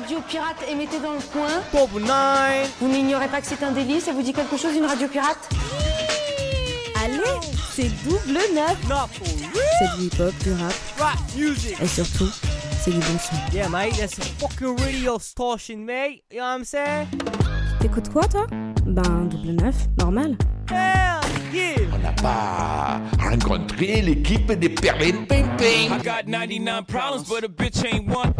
radio pirate émettez dans le coin. Top 9 Vous n'ignorez pas que c'est un délit, ça vous dit quelque chose une radio pirate Allez, c'est double neuf. C'est du hip-hop, du rap Rap music et surtout, c'est du bon son. Yeah mate, that's a fucking radio station mate You know what I'm saying? T'écoutes quoi toi? Ben double neuf, normal. Hell yeah On n'a pas rencontré l'équipe des Perlin Ping Ping. I got 99 problems, but a bitch ain't one.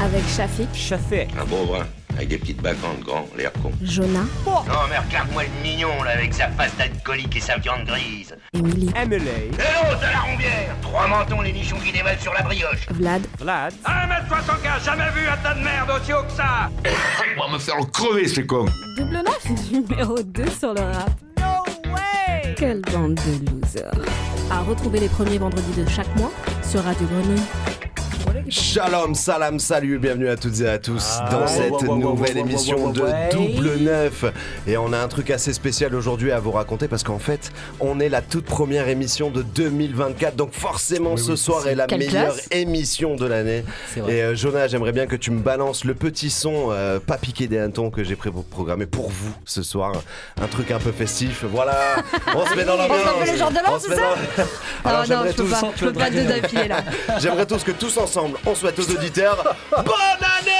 Avec Shafik, Chafé Un beau brun, avec des petites bacantes grand, l'air con. Jonah, Non mais regarde-moi le mignon là, avec sa face d'alcoolique et sa viande grise. Emily, Emily Et l'autre à la rombière Trois mentons, les nichons qui dévalent sur la brioche. Vlad, Vlad 1m75, jamais vu un tas de merde aussi haut que ça On va me faire crever, ces cons. double neuf, numéro 2 sur le rap. No way Quelle bande de losers. À retrouver les premiers vendredis de chaque mois sur Radio Grenouille. Shalom, salam, salut, bienvenue à toutes et à tous Ah, dans ouais, cette ouais, ouais, nouvelle ouais, ouais, émission ouais, de ouais. Double Neuf. Et on a un truc assez spécial aujourd'hui à vous raconter parce qu'en fait, on est la toute première émission de 2024. Donc forcément, ce soir est la meilleure classe. émission de l'année. Et euh, Jonah, j'aimerais bien que tu me balances le petit son euh, pas piqué des hannetons que j'ai programmé pour vous ce soir. Un truc un peu festif. Voilà, on se met dans l'ambiance. fait le genre de l'an, On se c'est met ça dans- Ah Alors non, j'aimerais je peux tous- pas, je peux pas deux d'affilée là. J'aimerais tous que tous ensemble, on souhaite aux auditeurs bonne année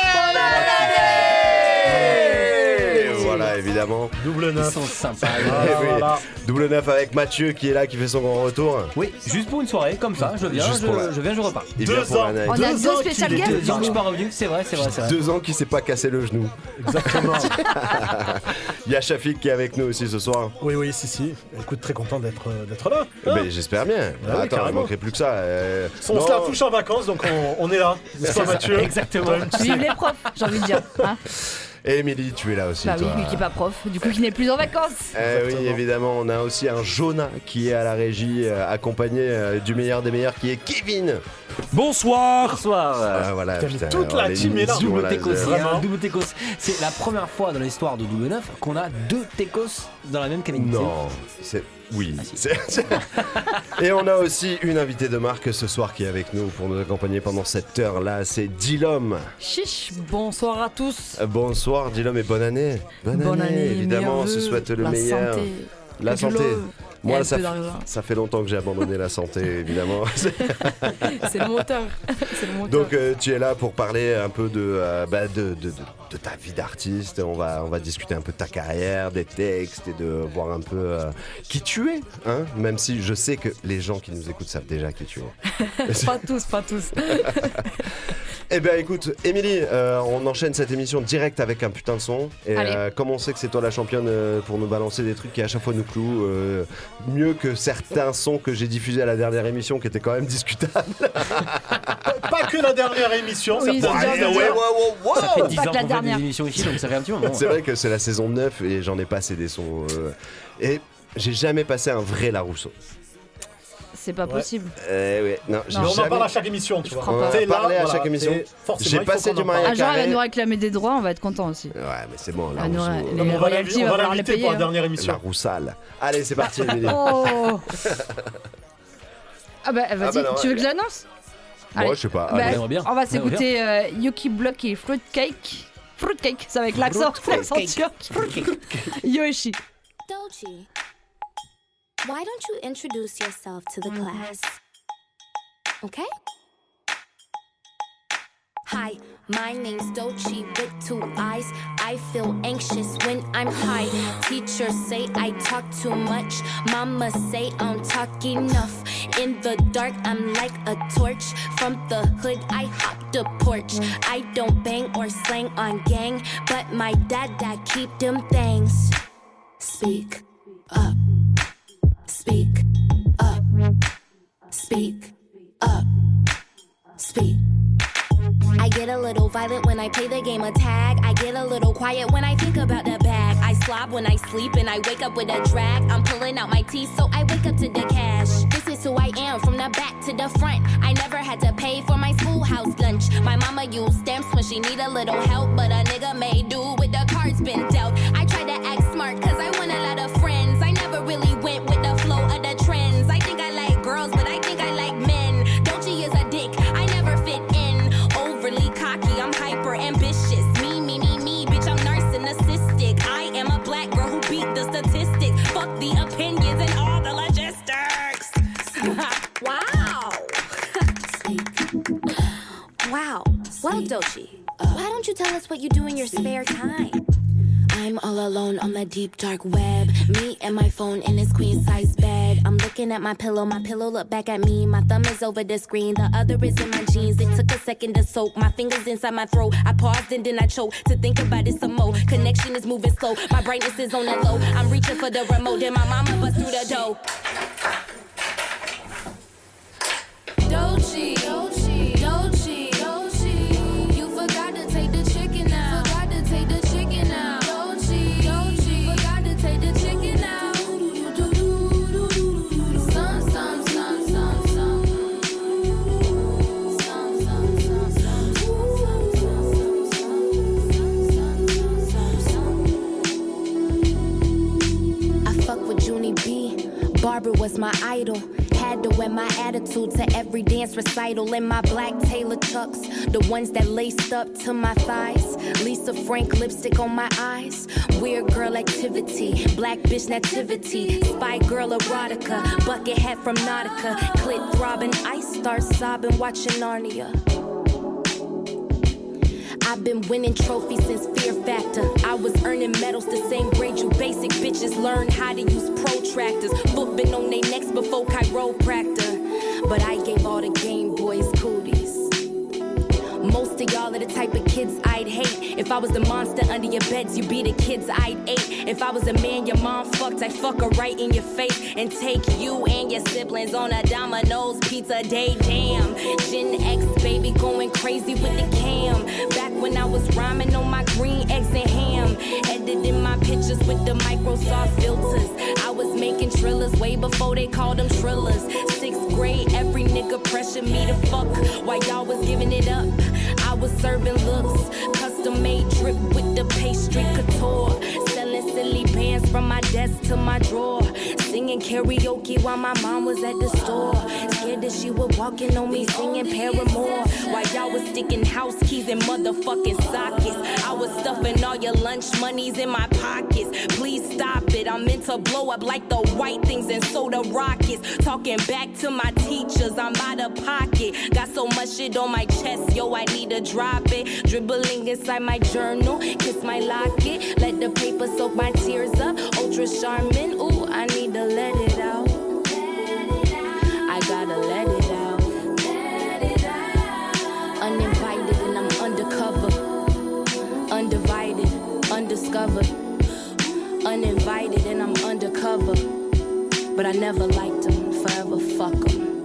Et Voilà, évidemment. Double Ils neuf. sont sympas Eh oui. voilà. Double neuf avec Mathieu qui est là, qui fait son grand retour. Oui, juste pour une soirée, comme ça, je viens, Juste je, pour la- je viens, je repars. Il Deux vient pour ans. l'année. On a Deux deux ans spécial qu'il est guests. Deux ans que je suis pas revenu, c'est vrai, c'est vrai, c'est vrai. Deux ans qu'il s'est pas cassé le genou. Exactement. Il y a Shafik qui est avec nous aussi ce soir. oui, oui, si, si. Écoute, très content d'être euh, d'être là. Hein Ben, J'espère bien. oui, Attends, il manquerait plus que ça. euh, on non. se la touche en vacances, donc on, on est là. Pas, Mathieu Exactement. Vive les profs, j'ai envie de dire. hein. Et Émilie, tu es là aussi. bah oui, lui qui est pas prof, du coup qui n'est plus en vacances. Eh oui, évidemment, on a aussi un Jonah qui est à la régie, euh, accompagné euh, du meilleur des meilleurs qui est Kevin. Bonsoir Bonsoir. euh, Ah, voilà, Putain, putain, toute la team est là. Double Vraiment un double Técos. C'est la première fois dans l'histoire de Double Neuf qu'on a deux Técos dans la même cabine. Non, c'est. Oui. Ah, si. Et on a aussi une invitée de marque ce soir qui est avec nous pour nous accompagner pendant cette heure-là. C'est Dilom. Chiche, bonsoir à tous. Bonsoir Dilom et bonne année. Bonne, année, évidemment. On se souhaite le la meilleur. Santé, La santé. Moi, ça, fait longtemps que j'ai abandonné la santé, évidemment. C'est le moteur. C'est le moteur. Donc euh, tu es là pour parler un peu de, euh, bah, de, de- de- de ta vie d'artiste. On va, on va discuter un peu de ta carrière, des textes et de voir un peu euh, qui tu es. Hein Même si je sais que les gens qui nous écoutent savent déjà qui tu es. pas tous, pas tous. eh bien écoute, Émilie, euh, on enchaîne cette émission direct avec un putain de son. Et euh, comme on sait que c'est toi la championne euh, pour nous balancer des trucs qui à chaque fois nous clouent, euh, mieux que certains sons que j'ai diffusés à la dernière émission qui étaient quand même discutables. Pas que la dernière émission, Oui, certains ouais, ouais, ouais, ouais. Ça fait 10 Pas ans que la qu'on fait dernière. des émissions ici, donc ça fait un petit moment. C'est vrai que c'est la saison 9 et j'en ai passé des sons. euh, et j'ai jamais passé un vrai Larousseau. C'est pas Ouais. possible. Eh ouais, non, j'ai Non. Mais on en jamais- parle à chaque émission, tu Je vois. crois On pas. en T'es a là, à voilà, chaque émission. c'est- forcément, J'ai il faut passé qu'on du en parle. Maria Un jour, elle va nous réclamer des droits, on va être content aussi. Ouais, mais c'est bon, Ah, nous, Larousseau. les Non, mais on va royalties, l'inviter- on va va falloir les l'inviter payer. pour la hein. dernière La émission. roussale. Allez, c'est parti, Émilie. Oh Ah bah vas-y, bah non, tu veux que ouais. je l'annonce? Moi, Allez. je sais pas. Bah, allez. aimerait bien. On va s'écouter euh, Yuki Block et Fruitcake. Fruitcake, c'est avec l'accent, l'accent turc. Yoshi. Dochi, why don't you introduce yourself to the class? Okay? Hi, my name's Dochi with two eyes. I feel anxious when I'm high. Teachers say I talk too much. Mama say I don't talk enough. In the dark, I'm like a torch. From the hood, I hop the porch. I don't bang or slang on gang, but my dad that keep them things. Speak up. Speak up. Speak up. Speak. I get a little violent when I play the game of tag. I get a little quiet when I think about the bag. I slob when I sleep and I wake up with a drag. I'm pulling out my teeth so I wake up to the cash. This is who I am from the back to the front. I never had to pay for my schoolhouse lunch. My mama used stamps when she need a little help, but a nigga made do with the cards been dealt. I try to act smart cause I Well, Dochi, why don't you tell us what you do in your spare time? I'm all alone on the deep dark web. Me and my phone in this queen size bed. I'm looking at my pillow, my pillow look back at me. My thumb is over the screen, the other is in my jeans. It took a second to soak, my fingers inside my throat. I paused and then I choked to think about it some more. Connection is moving slow, my brightness is on the low. I'm reaching for the remote, then my mama bust through the door. Idol. Had to wear my attitude to every dance recital in my black Taylor chucks, the ones that laced up to my thighs. Lisa Frank lipstick on my eyes. Weird girl activity, black bitch nativity, spy girl erotica, bucket hat from Nautica, clit throbbing, I start sobbing watching Narnia. I've been winning trophies since Fear Factor. I was earning medals the same grade you basic bitches learn how to use protractors. Foot been on necks before chiropractor. But I gave all the Game Boys cooties. Most of y'all are the type of kids I'd hate. If I was the monster under your beds, you'd be the kids I'd ate. If I was a man your mom fucked, I'd fuck her right in your face and take you and your siblings on a Domino's pizza day. Damn, Gen X baby going crazy with the cam. Back when I was rhyming on my green eggs and ham, editing my pictures with the Microsoft filters. I was making trillers way before they called them trillers. Sixth grade, every nigga pressured me to fuck while y'all was giving it up. I was serving looks, custom made drip with the pastry couture. Selling silly bands from my desk to my drawer. Singing karaoke while my mom was at the store. Scared that she would walk in on me singing Paramore. While y'all was sticking house keys in motherfucking sockets. I was stuffing all your lunch monies in my pockets. Please stop it. I'm meant to blow up like the white things and soda rockets. Talking back to my teachers, I'm out of pocket. Got so much shit on my chest, yo, I need to drop it. Dribbling inside my journal, kiss my locket. Let the paper soak my tears up. Ultra Charmin, ooh, I need to let it out. I gotta let it out. Uninvited and I'm undercover. Undivided, undiscovered. Uninvited and I'm undercover. But I never liked them, forever fuck them.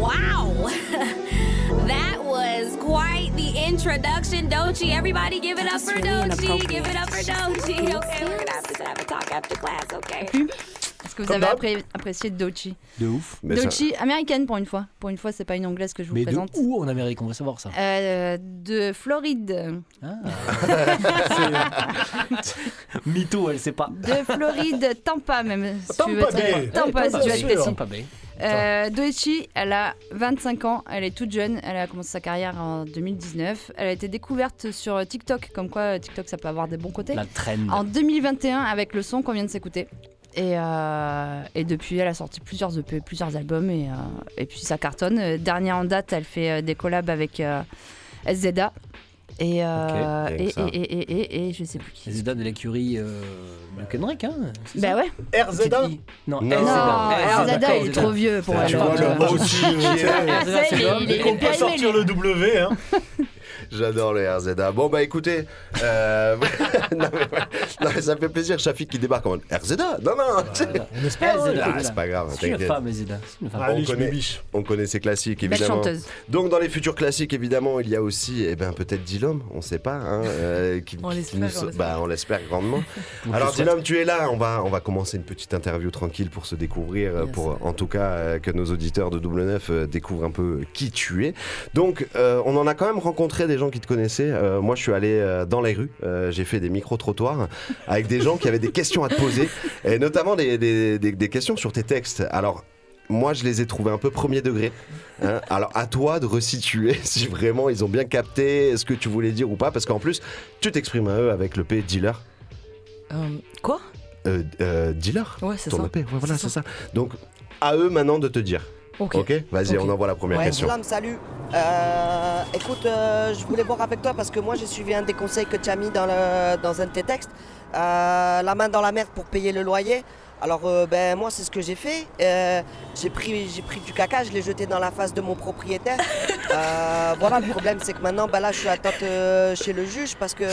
Wow! that was quite the introduction, Dochi. Everybody give it up for Dochi. Give it up for Dochi. Okay, we're gonna have to have a talk after class, okay? Est-ce que vous Comme avez appré- apprécié Dochi? De ouf. Dochi, américaine pour une fois. Pour une fois, c'est pas une anglaise que je vous Mais de présente. où en Amérique? On va savoir ça. Euh, de Floride. Mytho, elle sait pas. De Floride, Tampa même. si tu veux Tampa être- Bay. Tampa, si tu veux être précis. Tampa Bay. Euh, Doichi, elle a 25 ans, elle est toute jeune, elle a commencé sa carrière en 2019. Elle a été découverte sur TikTok, comme quoi TikTok ça peut avoir des bons côtés. La trend. En 2021 avec le son qu'on vient de s'écouter. Et, euh, et depuis, elle a sorti plusieurs EP, plusieurs albums et, euh, et puis ça cartonne. Euh, Dernière en date, elle fait euh, des collabs avec euh, SZA. Et, euh, et, ça. et, et, et, et- et je sais plus qui. Les Zeda de l'écurie euh, Kendrick, hein Bah ouais. RZA Non, Non. Non, RZA. Il est trop vieux pour Ah, elle. tu vois, le mot aussi, il est- peut sortir le W, hein. J'adore le RZA. Bon, bah écoutez, euh, non, mais, non, mais ça me fait plaisir, Shafik qui débarque en mode RZA. Non, non. On espère. RZA. Ah, c'est pas grave, C'est une femme, une femme. Allez, on, connaît, on connaît ses classiques, Belle évidemment. chanteuse. Donc, dans les futurs classiques, évidemment, il y a aussi, eh ben, peut-être Dilom, on sait pas, hein, euh, qui, On l'espère, nous- bah, on l'espère grandement. Alors. Dilom, tu es là, on va, on va commencer une petite interview tranquille pour se découvrir, pour en tout cas euh, que nos auditeurs de Double Neuf découvrent un peu qui tu es. Donc, euh, on en a quand même rencontré des gens qui te connaissaient. Euh, moi, je suis allé euh, dans les rues, euh, j'ai fait des micro-trottoirs avec des gens qui avaient des questions à te poser, et notamment des, des- des- des questions sur tes textes. Alors, moi, je les ai trouvés un peu premier degré. hein. Alors, à toi de resituer si vraiment ils ont bien capté ce que tu voulais dire ou pas, parce qu'en plus, tu t'exprimes à eux avec le P dealer. Euh, quoi? Euh, euh, dealer? Ouais, c'est ça. EP. Ouais, voilà, C'est c'est ça. Donc, à eux maintenant de te dire. Ok. Vas-y, Ok. on envoie la première Ouais, question. Salut. Euh, écoute, euh, je voulais voir avec toi parce que moi j'ai suivi un des conseils que tu as mis dans, le, dans un de tes textes. Euh, la main dans la merde pour payer le loyer. Alors euh, ben moi c'est ce que j'ai fait. Euh, j'ai pris j'ai pris du caca, je l'ai jeté dans la face de mon propriétaire. Euh, voilà le problème c'est que maintenant ben là je suis à attente euh, chez le juge parce que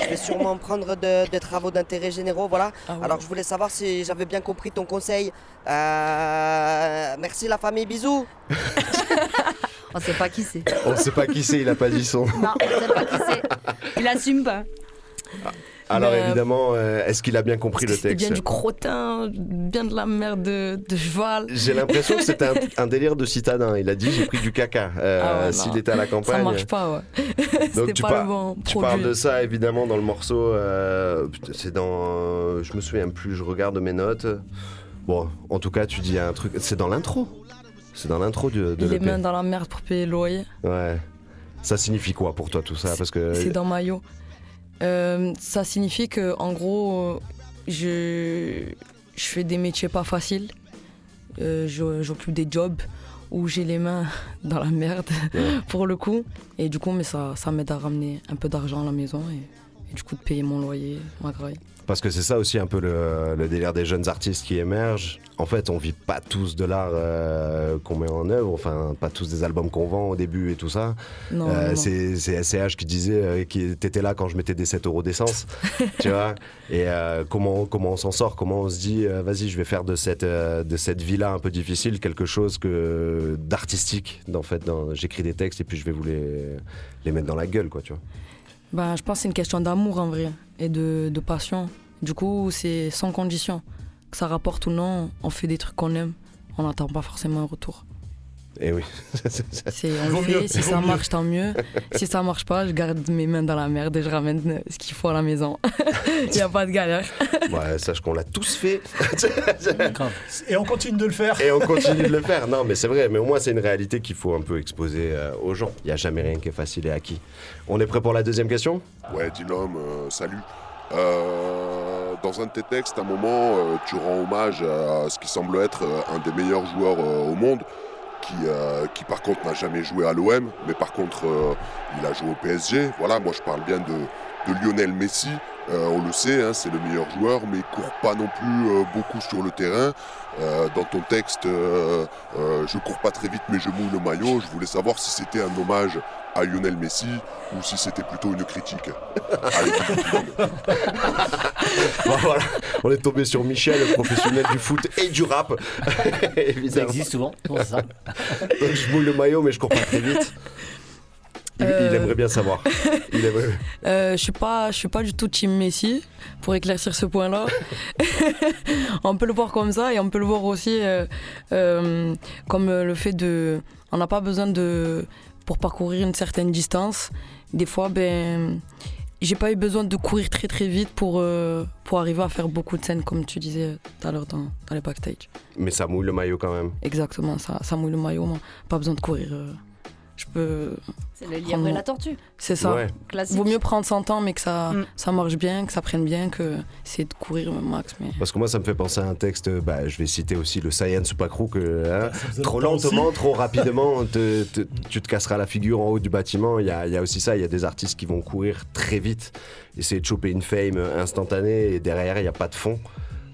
je vais sûrement prendre de- des travaux d'intérêt généraux voilà. Ah. Alors je voulais savoir si j'avais bien compris ton conseil. Euh, merci la famille bisous. On sait pas qui c'est. On sait pas qui c'est, il a pas dit son. Non, on sait pas qui c'est. Il assume pas. Alors euh, évidemment, euh, est-ce qu'il a bien compris le texte bien du crottin, bien de la merde de, de cheval. J'ai l'impression que c'était un, un délire de citadin. Il a dit j'ai pris du caca. Euh, Ah. S'il était à la campagne. Ça marche pas, ouais. Donc tu, pas par- le bon tu parles de ça évidemment dans le morceau. c'est dans. je me souviens plus. Je regarde mes notes. Bon, en tout cas, tu dis un truc. C'est dans l'intro. C'est dans l'intro de, de Les mains dans la merde pour payer le loyer. Ouais. Ça signifie quoi pour toi tout ça? Parce que C'est dans Maillot. Euh, ça signifie que, en gros, je, je fais des métiers pas faciles. Euh, J'occupe des jobs où j'ai les mains dans la merde, pour le coup. Et du coup, mais ça, ça m'aide à ramener un peu d'argent à la maison et du coup de payer mon loyer, ma graille. Parce que c'est ça aussi un peu le, le délire des jeunes artistes qui émergent. En fait, on vit pas tous de l'art euh, qu'on met en œuvre, enfin pas tous des albums qu'on vend au début et tout ça. Non, Euh, c'est SCH qui disait euh, qui t'étais là quand je mettais des 7 euros d'essence, tu vois. Et euh, comment comment on s'en sort? Comment on se dit euh, vas-y, je vais faire de cette de cette vie là un peu difficile quelque chose que d'artistique. En fait, j'écris des textes et puis je vais vous les les mettre dans la gueule, quoi, tu vois. Ben, je pense que c'est une question d'amour en vrai et de, de passion. Du coup, c'est sans condition. Que ça rapporte ou non, on fait des trucs qu'on aime. On n'attend pas forcément un retour. Et oui. C'est, on le fait, mieux, si ça mieux. marche, tant mieux. si ça marche pas, je garde mes mains dans la merde et je ramène ce qu'il faut à la maison. Il n'y a pas de galère. Ouais, sache qu'on l'a tous fait. Et on continue de le faire. Et on continue de le faire. Non, mais c'est vrai. Mais au moins, c'est une réalité qu'il faut un peu exposer euh, aux gens. Il n'y a jamais rien qui est facile et acquis. On est prêt pour la deuxième question? Ouais, Dilom, euh, salut. Euh, dans un de tes textes, à un moment, euh, tu rends hommage à ce qui semble être euh, un des meilleurs joueurs euh, au monde, qui, euh, qui par contre n'a jamais joué à l'OM, mais par contre, euh, il a joué au PSG. Voilà, moi je parle bien de, Lionel Messi. Euh, on le sait, hein, c'est le meilleur joueur, mais il court pas non plus beaucoup sur le terrain. Euh, dans ton texte, euh, euh, je cours pas très vite, mais je mouille le maillot. Je voulais savoir si c'était un hommage à Lionel Messi ou si c'était plutôt une critique. Bon, voilà. On est tombé sur Michel, le professionnel du foot et du rap. Ça existe souvent, ça. Donc, je mouille le maillot, mais je cours pas très vite. Il, Euh. il aimerait bien savoir. Il aimerait- Euh, je suis pas, je suis pas du tout team Messi pour éclaircir ce point-là. on peut le voir comme ça et on peut le voir aussi euh, comme le fait de, on n'a pas besoin de pour parcourir une certaine distance. Des fois, ben, j'ai pas eu besoin de courir très très vite pour pour arriver à faire beaucoup de scènes comme tu disais tout à l'heure dans, dans les backstage. Mais ça mouille le maillot quand même. Exactement, ça, ça mouille le maillot. moi. Pas besoin de courir. Euh, je peux. C'est le lièvre prendre et la tortue. C'est ça. Ouais. Classique. Vaut mieux prendre son temps, mais que ça, Mm. ça marche bien, que ça prenne bien, que essayer de courir au max. Mais... Parce que moi, ça me fait penser à un texte. Bah, je vais citer aussi le Science Supacrou que hein, trop lentement, aussi. trop rapidement, te- te- tu te casseras la figure en haut du bâtiment. Il y a, il y a aussi ça. Il y a des artistes qui vont courir très vite, essayer de choper une fame instantanée, et derrière, il n'y a pas de fond.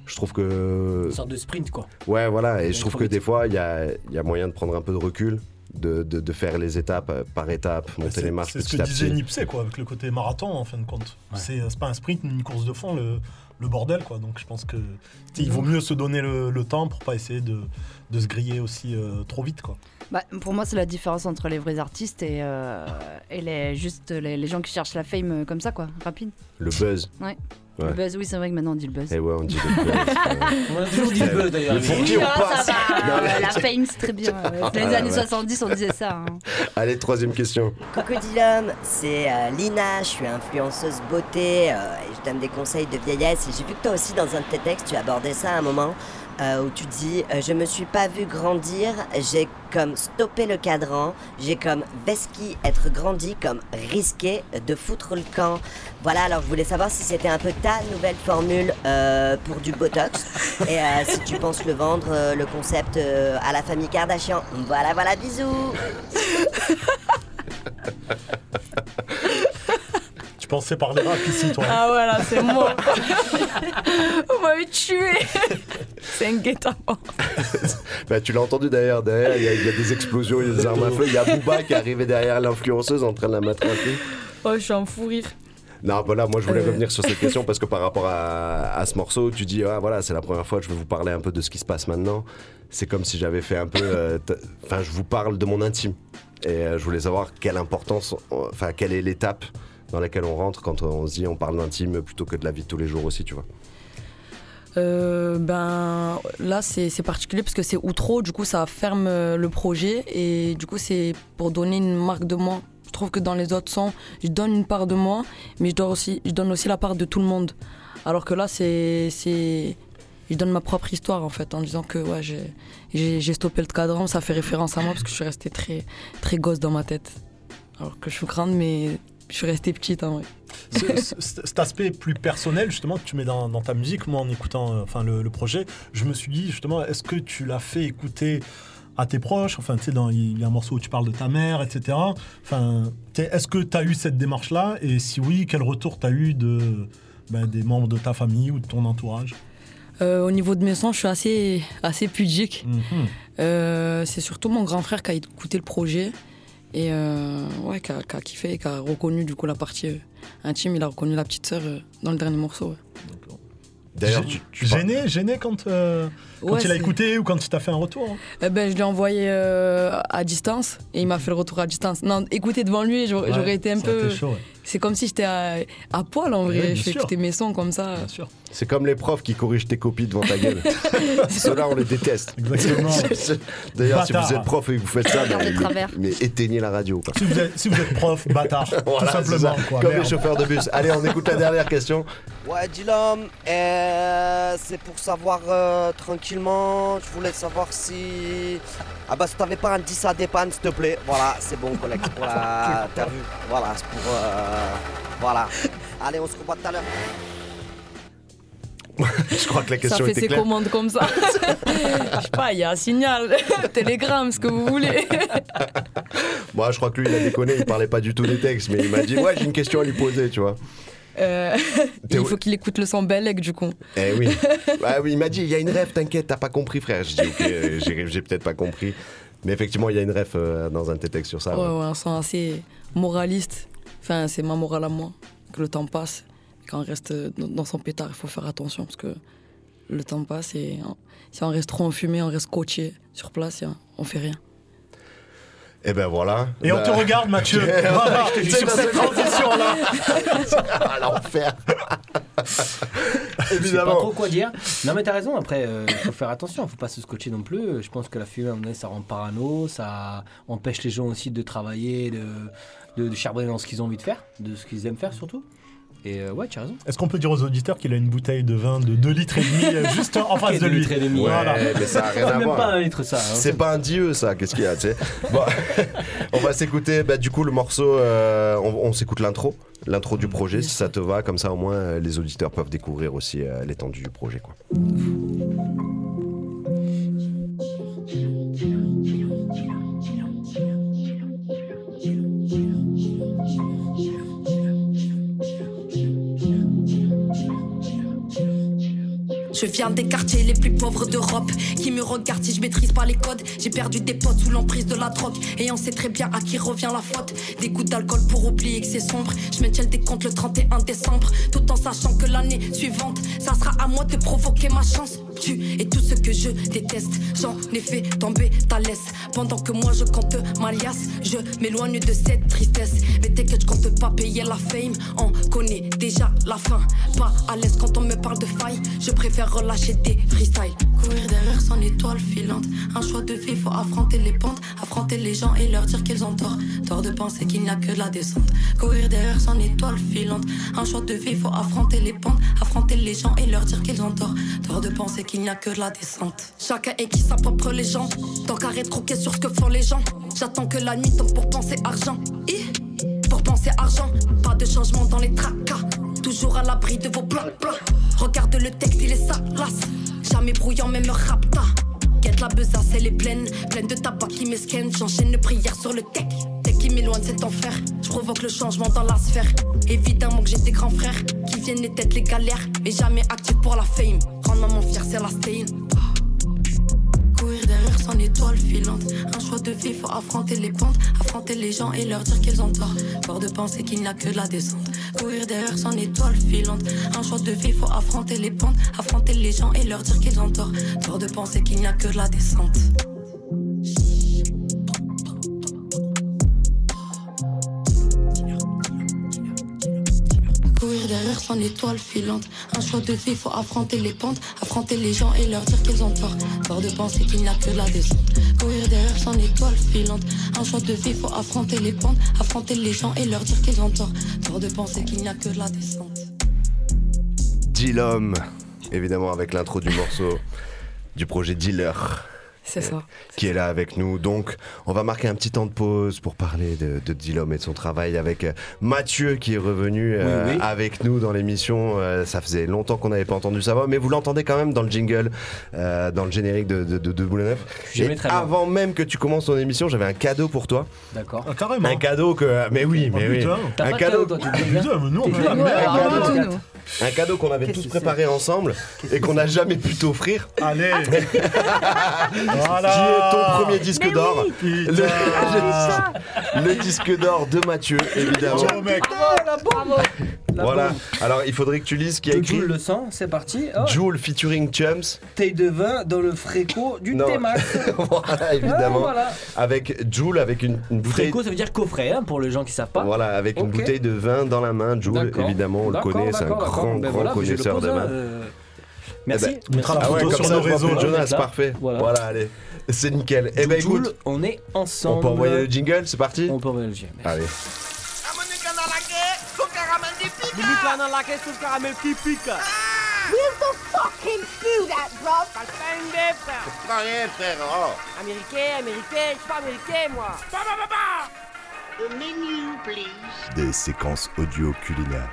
Je trouve que Une sorte de sprint, quoi. Ouais, voilà, et je trouve que vite. des fois, il y a, il y a moyen de prendre un peu de recul, de, de- de faire les étapes euh, par étape, monter les marches c'est ce petit que disait. Nipsey, quoi, avec le côté marathon, en fin de compte. C'est c'est pas un sprint, ni une course de fond, le, le bordel, quoi. Donc je pense que il vaut mieux se donner le, le temps pour pas essayer de, de se griller aussi euh, trop vite, quoi. Bah, pour moi, c'est la différence entre les vrais artistes et, euh, et les, juste les, les gens qui cherchent la fame euh, comme ça, quoi, rapide. Le buzz. Ouais. Ouais. Le buzz, oui, c'est vrai que maintenant on dit le buzz. Et ouais, on dit le buzz. On a toujours dit le buzz, d'ailleurs. Mais pour qui on Ah, passe ça va, Non, mais- La fame, c'est très bien. Les Ah, années ouais. 70, on disait ça. hein. Allez, troisième question. Crocodilum, c'est euh, Lina, je suis influenceuse beauté euh, et je donne des conseils de vieillesse. Et j'ai vu que toi aussi, dans un de tes textes, tu abordais ça à un moment. Euh, où tu dis euh, Je me suis pas vu grandir, j'ai comme stoppé le cadran, j'ai comme Veski être grandi, comme risqué de foutre le camp. Voilà, alors je voulais savoir si c'était un peu ta nouvelle formule euh, pour du Botox et euh, si tu penses le vendre, le concept à la famille Kardashian. Voilà, voilà, bisous Tu pensais parler rap ici, toi Ah voilà, c'est moi. Vous m'avez tué. C'est un guet-apens. Bah, tu l'as entendu d'ailleurs, derrière, il y, a- il y a des explosions, il y a des armes à feu. Il y a Booba qui est arrivé derrière l'influenceuse en train de la matraquer. Oh, je suis en fou rire. Non, voilà, moi je voulais Euh. revenir sur cette question parce que par rapport à, à ce morceau, tu dis, ah, voilà, c'est la première fois que je vais vous parler un peu de ce qui se passe maintenant. C'est comme si j'avais fait un peu. euh, Enfin, je vous parle de mon intime. Et euh, je voulais savoir quelle importance, euh, enfin, quelle est l'étape dans laquelle on rentre quand on se dit on parle d'intime plutôt que de la vie de tous les jours aussi, tu vois. Euh, ben là c'est particulier parce que c'est outro, du coup ça ferme euh, le projet et du coup c'est pour donner une marque de moi. Je trouve que dans les autres sons, je donne une part de moi, mais je donne aussi, je donne aussi la part de tout le monde. Alors que là c'est je donne ma propre histoire en fait en disant que ouais j'ai stoppé le cadran, ça fait référence à moi parce que je suis restée très très gosse dans ma tête. Alors que je suis grande mais je suis restée petite en vrai. Ce- ce- cet aspect plus personnel justement que tu mets dans, dans ta musique, moi en écoutant euh, enfin le, le projet, je me suis dit justement, est-ce que tu l'as fait écouter à tes proches? Enfin, tu sais, dans- il y a un morceau où tu parles de ta mère, etc. Enfin, est-ce que tu as eu cette démarche-là? Et si oui, quel retour tu as eu de, ben, des membres de ta famille ou de ton entourage? Euh, au niveau de mes sons, je suis assez, assez pudique. Mhm. Euh, c'est surtout mon grand frère qui a écouté le projet et euh, ouais, qui, a, qui a kiffé et qui a reconnu du coup la partie euh, intime. Il a reconnu la petite sœur euh, dans le dernier morceau. ouais. D'ailleurs, tu- tu gêné, gêné quand, euh, quand Ouais, il a écouté ou quand il t'a fait un retour hein Eh ben, je l'ai envoyé euh, à distance et il m'a fait le retour à distance. Non, écouter devant lui, j'aurais Ouais, été un peu. été chaud, ouais. C'est comme si j'étais à, à poil en vrai. Ouais, bien je fais écouter mes sons comme ça. C'est comme les profs qui corrigent tes copies devant ta gueule. Ceux-là, on les déteste. Exactement. D'ailleurs, si vous êtes prof et que vous faites ça, Regarde mais, mais éteignez la radio. quoi. si, vous êtes, si vous êtes prof, bâtard, Voilà, tout simplement. Quoi, Comme merde. les chauffeurs de bus. Allez, on écoute la dernière question. Ouais, Dylan, euh, c'est pour savoir euh, tranquillement. Je voulais savoir si. Ah bah, si t'avais pas un 10 à dépanne, s'il te plaît. Voilà, c'est bon, collègue. Voilà, t'as vu. Voilà, c'est pour. euh, voilà. Allez, on se revoit tout à l'heure. Je crois que la Ça question fait était ses claire. commandes comme ça. Je sais pas, il y a un signal, télégramme, ce que vous voulez. Moi, je crois que lui, il a déconné. Il parlait pas du tout des textes, mais il m'a dit Ouais, j'ai une question à lui poser, tu vois. Euh, il faut qu'il écoute le son Bellec du coup. Eh oui. Ah oui, il m'a dit Il y a une rêve, t'inquiète, t'as pas compris, frère. Je dis Ok, euh, j'ai peut-être pas compris. Mais effectivement, il y a une rêve euh, dans un de tes textes sur ça. Ouais, ouais. ouais, un son assez moraliste. Enfin, c'est ma morale à moi. Que le temps passe. Quand on reste dans son pétard, il faut faire attention parce que le temps passe et si on reste trop enfumé, on reste coaché sur place et on fait rien. Et ben voilà. Et on te regarde, Mathieu. Voilà, Je te dis, sur cette transition-là. À l'enfer. Je sais pas Évidemment. trop quoi dire. Non mais t'as raison, après il faut faire attention, faut pas se scotcher non plus. Je pense que la fumée à un moment donné, ça rend parano, ça empêche les gens aussi de travailler, de, de, de charbonner dans ce qu'ils ont envie de faire, de ce qu'ils aiment faire surtout. Et euh, ouais, tu as raison. Est-ce qu'on peut dire aux auditeurs qu'il a une bouteille de vin de 2 litres et demi euh, juste en face de lui litres et demi. Ouais, Voilà. mais ça a rien C'est à même voir. pas un litre, ça, hein. C'est pas un dieu, ça. Qu'est-ce qu'il y a, tu sais Bon, on va s'écouter. Bah, du coup, le morceau, euh, on, on s'écoute l'intro, l'intro du projet, si ça te va. Comme ça, au moins, euh, les auditeurs peuvent découvrir aussi euh, l'étendue du projet, quoi. Viens des quartiers les plus pauvres d'Europe Qui me regardent si je maîtrise pas les codes. J'ai perdu des potes sous l'emprise de la drogue Et on sait très bien à qui revient la faute. Des gouttes d'alcool pour oublier que c'est sombre. Je maintiens le décompte le 31 décembre Tout en sachant que l'année suivante Ça sera à moi de provoquer ma chance. Tu es tout ce que je déteste. J'en ai fait tomber ta laisse Pendant que moi je compte ma liasse Je m'éloigne de cette tristesse. Mais t'inquiète je compte pas payer la fame On connaît déjà la fin. Pas à l'aise quand on me parle de faille. Je préfère relâcher des freestyles. Courir derrière son étoile filante. Un choix de vie, faut affronter les pentes. Affronter les gens et leur dire qu'ils ont tort. Tort de penser qu'il n'y a que la descente. Courir derrière son étoile filante. Un choix de vie, faut affronter les pentes. Affronter les gens et leur dire qu'ils ont tort. Tort de penser qu'il n'y a que la descente. Chacun écrit sa propre légende. Tant qu'à rétroquer sur ce que font les gens. J'attends que la nuit tombe pour penser argent. Pour penser argent, pas de changement dans les tracas. Toujours à l'abri de vos plans plans. Regarde le texte, il est salace. Jamais brouillant, même rapta. Guette la besace, elle est pleine. Pleine de tabac qui m'esquenne. J'enchaîne le prière sur le tech. Dès qui m'éloigne cet enfer, je provoque le changement dans la sphère. Évidemment que j'ai des grands frères qui viennent les têtes les galères. Mais jamais actifs pour la fame. Rendre maman fière, c'est la stain. Un choix de vie, faut affronter les pentes, affronter les gens et leur dire qu'ils ont tort. Peur de penser qu'il n'y a que de la descente. Courir derrière son étoile filante. Un choix de vie, faut affronter les pentes, affronter les gens et leur dire qu'ils ont tort. Peur de penser qu'il n'y a que de la descente. Derrière son étoile filante. Un choix de vie, faut affronter les pentes, affronter les gens et leur dire qu'ils ont tort. Peur de penser qu'il n'y a que la descente. Courir derrière son étoile filante. Un choix de vie, faut affronter les pentes, affronter les gens et leur dire qu'ils ont tort. Peur de penser qu'il n'y a que la descente. Dillom, évidemment avec l'intro du morceau du projet Dealer. C'est ça. Qui est là avec nous. Donc, on va marquer un petit temps de pause pour parler de, de et de son travail avec euh, Mathieu qui est revenu euh, Oui, oui. avec nous dans l'émission. Euh, ça faisait longtemps qu'on n'avait pas entendu sa voix, mais vous l'entendez quand même dans le jingle, euh, dans le générique de, de, de, de Et très bien. avant même que tu commences ton émission, j'avais un cadeau pour toi. D'accord. Ah, carrément. Un cadeau que. Mais oui, Oh, mais oui. putain. T'as Un pas de cadeau. toi, tu Putain, mais nous. Un cadeau qu'on avait tous préparé ensemble et qu'on n'a jamais pu t'offrir. Allez. voilà. Qui est ton premier disque d'or le, le disque d'or de Mathieu, évidemment. Oh, mec. La Voilà. bombe. Alors, il faudrait que tu lises ce qui a écrit Joule le sang, c'est parti. Oh, Joule featuring Chums. Taille de vin dans le fréco du Non. T-Max. voilà, évidemment. Ah, voilà. Avec Joule, avec une, une bouteille. Fréco, ça veut dire coffret, hein, pour les gens qui savent pas. Voilà, avec une bouteille de vin dans la main. Joule, évidemment, on le connaît, c'est un grand. Ben grand voilà, le connaisseur pose, de vin. euh, Eh ben, Merci. on mettra la Ah ouais, photo comme sur ça, nos réseaux. Jonas, parfait. Voilà. Voilà, allez. C'est nickel. Eh ben écoute, on est ensemble. on peut envoyer le jingle, c'est parti On peut envoyer le jingle. Allez. Rien, frère. oh. Américain, américain, je suis pas américain, moi. Des séquences audio culinaires.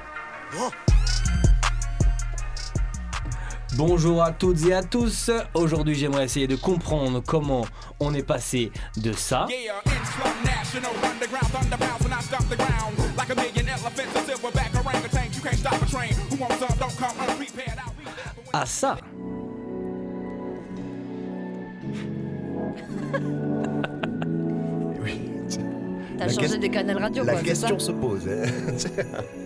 Bonjour à toutes et à tous. Aujourd'hui, j'aimerais essayer de comprendre comment on est passé de ça à ça. T'as La changé ques- des canaux radio, La quoi. c'est question ça se pose. hein.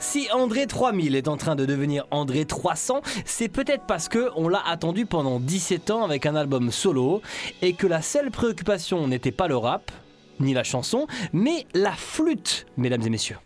Si André 3000 est en train de devenir André 300, c'est peut-être parce que on l'a attendu pendant 17 ans avec un album solo et que la seule préoccupation n'était pas le rap ni la chanson, mais la flûte, mesdames et messieurs.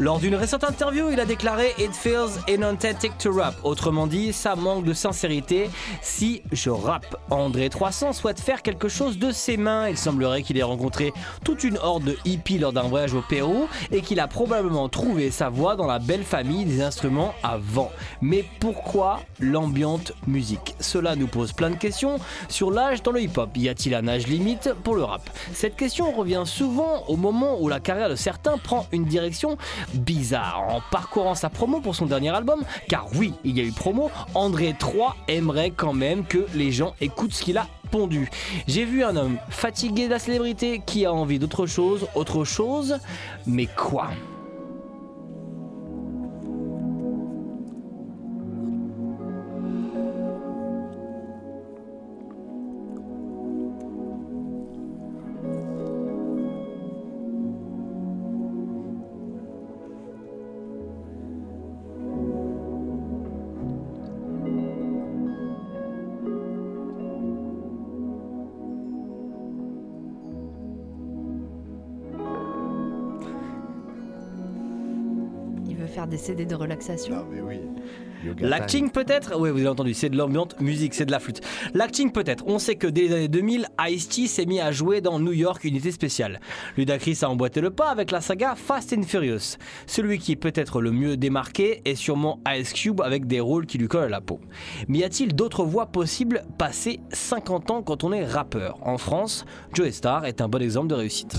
Lors d'une récente interview, il a déclaré It feels inauthentic to rap. Autrement dit, ça manque de sincérité si je rappe. André 300 souhaite faire quelque chose de ses mains. Il semblerait qu'il ait rencontré toute une horde de hippies lors d'un voyage au Pérou et qu'il a probablement trouvé sa voix dans la belle famille des instruments à vent. Mais pourquoi l'ambiante musique? Cela nous pose plein de questions sur l'âge dans le hip-hop. Y a-t-il un âge limite pour le rap? Cette question revient souvent au moment où la carrière de certains prend une direction bizarre. En parcourant sa promo pour son dernier album, car oui, il y a eu promo, André 3 aimerait quand même que les gens écoutent ce qu'il a pondu. J'ai vu un homme fatigué de la célébrité qui a envie d'autre chose, autre chose, mais quoi? Des CD de relaxation. Mais oui. L'acting peut-être Oui, vous avez entendu, c'est de l'ambiance musique, c'est de la flûte. L'acting peut-être. On sait que dès les années 2000, Ice-T s'est mis à jouer dans New York Unité Spéciale. Ludacris a emboîté le pas avec la saga Fast and Furious. Celui qui est peut-être le mieux démarqué est sûrement Ice Cube avec des rôles qui lui collent à la peau. Mais y a-t-il d'autres voix possibles passées 50 ans quand on est rappeur? En France, Joe Star est un bon exemple de réussite.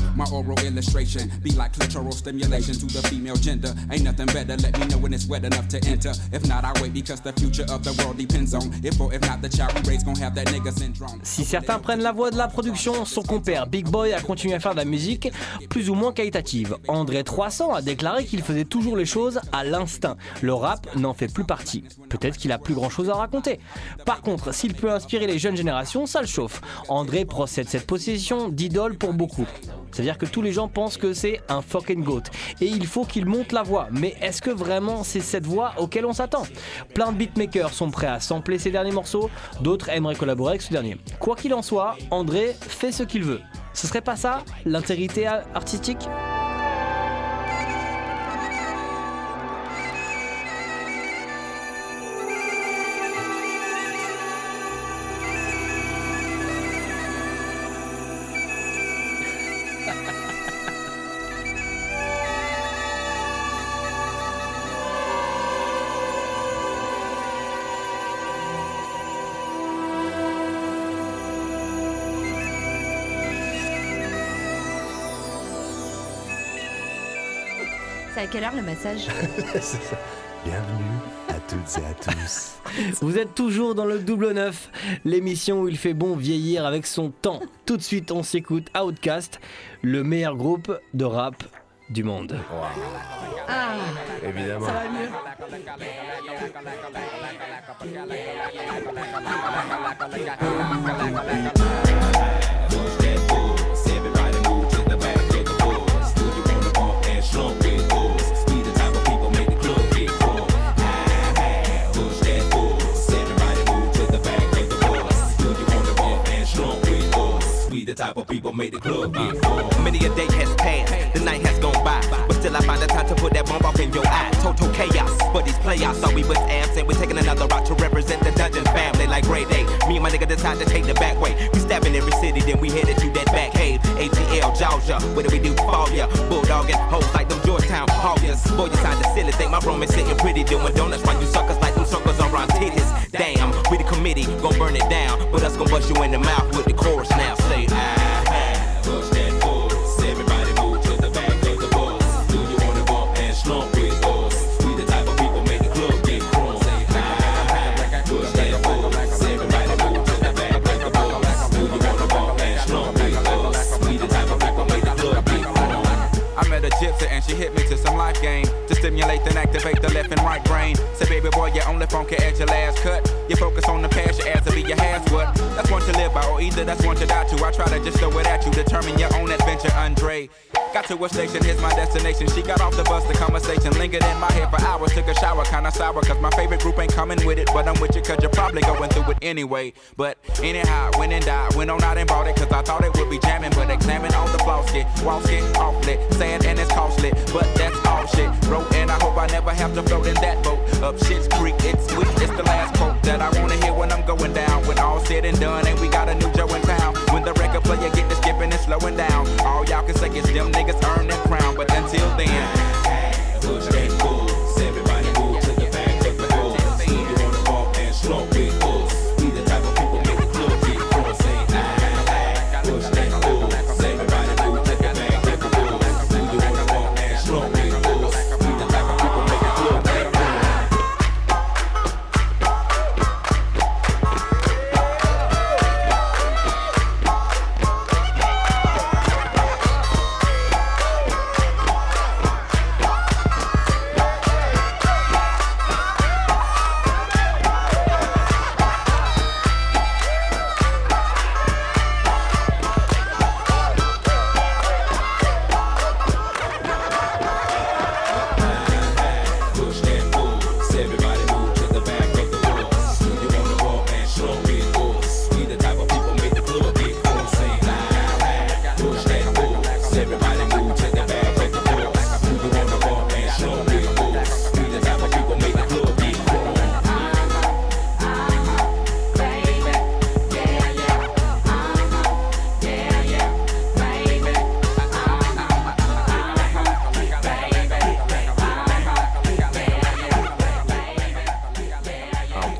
my oral illustration be like stimulation to the female gender. Ain't nothing better, let me know when it's wet enough to enter. If not, I wait because the future of the world depends on. Si certains prennent la voie de la production, son compère Big Boy a continué à faire de la musique plus ou moins qualitative. André 300 a déclaré qu'il faisait toujours les choses à l'instinct. Le rap n'en fait plus partie. Peut-être qu'il a plus grand chose à raconter. Par contre, s'il peut inspirer les jeunes générations, ça le chauffe. André procède cette possession d'idole pour beaucoup. C'est-à-dire que tous les gens pensent que c'est un fucking goat. Et il faut qu'il monte la voix. Mais est-ce que vraiment c'est cette voix auquel on s'attend? Plein de beatmakers sont prêts à sampler ses derniers morceaux, d'autres aimeraient collaborer avec ce dernier. Quoi qu'il en soit, André fait ce qu'il veut. Ce serait pas ça, l'intégrité artistique? À quelle heure le massage? Bienvenue à toutes et à tous. Vous êtes toujours dans le double neuf, l'émission où il fait bon vieillir avec son temps. Tout de suite, on s'écoute Outcast, le meilleur groupe de rap du monde. Ah, Évidemment. ça va mieux. Type of people made the club get full. Many a day has passed, the night has gone by, but still I find the time to put that bomb off in your eye. Total chaos, but these playoffs thought we was absent. We're taking another route to represent the dungeon family like grade A. Me and my nigga decide to take the back way. We stabbing every city, then we headed to that back cave. ATL, Georgia, what do we do for ya? Bulldogging hoes like them Georgetown Hoyas. Boy, you sound silly, think my room is sitting pretty, doing donuts while you suckers like them suckers around titties. Damn, we the committee, gon' burn it down, but us gon' bust you in the mouth with the chorus now. Say, stimulate and activate the left and right brain. Say, baby boy, you only funky at your last cut. You focus on the past, your ass will be your has what? That's one to live by, or either that's one to die to. I try to just throw it at you, determine your own adventure, Andre. Got to a station, here's my destination. She got off the bus, the conversation lingered in my head for hours. Took a shower, kinda sour, cause my favorite group ain't coming with it. But I'm with you, cause you're probably going through it anyway. But anyhow, went and died, went on out and bought it, cause I thought it would be jamming. But examine all the flaws, get walls get awfully sad and it's costly. But that's all shit. Bro, and I hope I never have to float in that boat. Up shit's creek, it's sweet, it's the last quote that I wanna hear when I'm going down. When all said and done, and we got a new Joe in town. When the record player get to skipping and slowing down, all y'all can say is them earn their crown. But until then, push that force. Everybody move to the back of the bus. Do you wanna bump and slump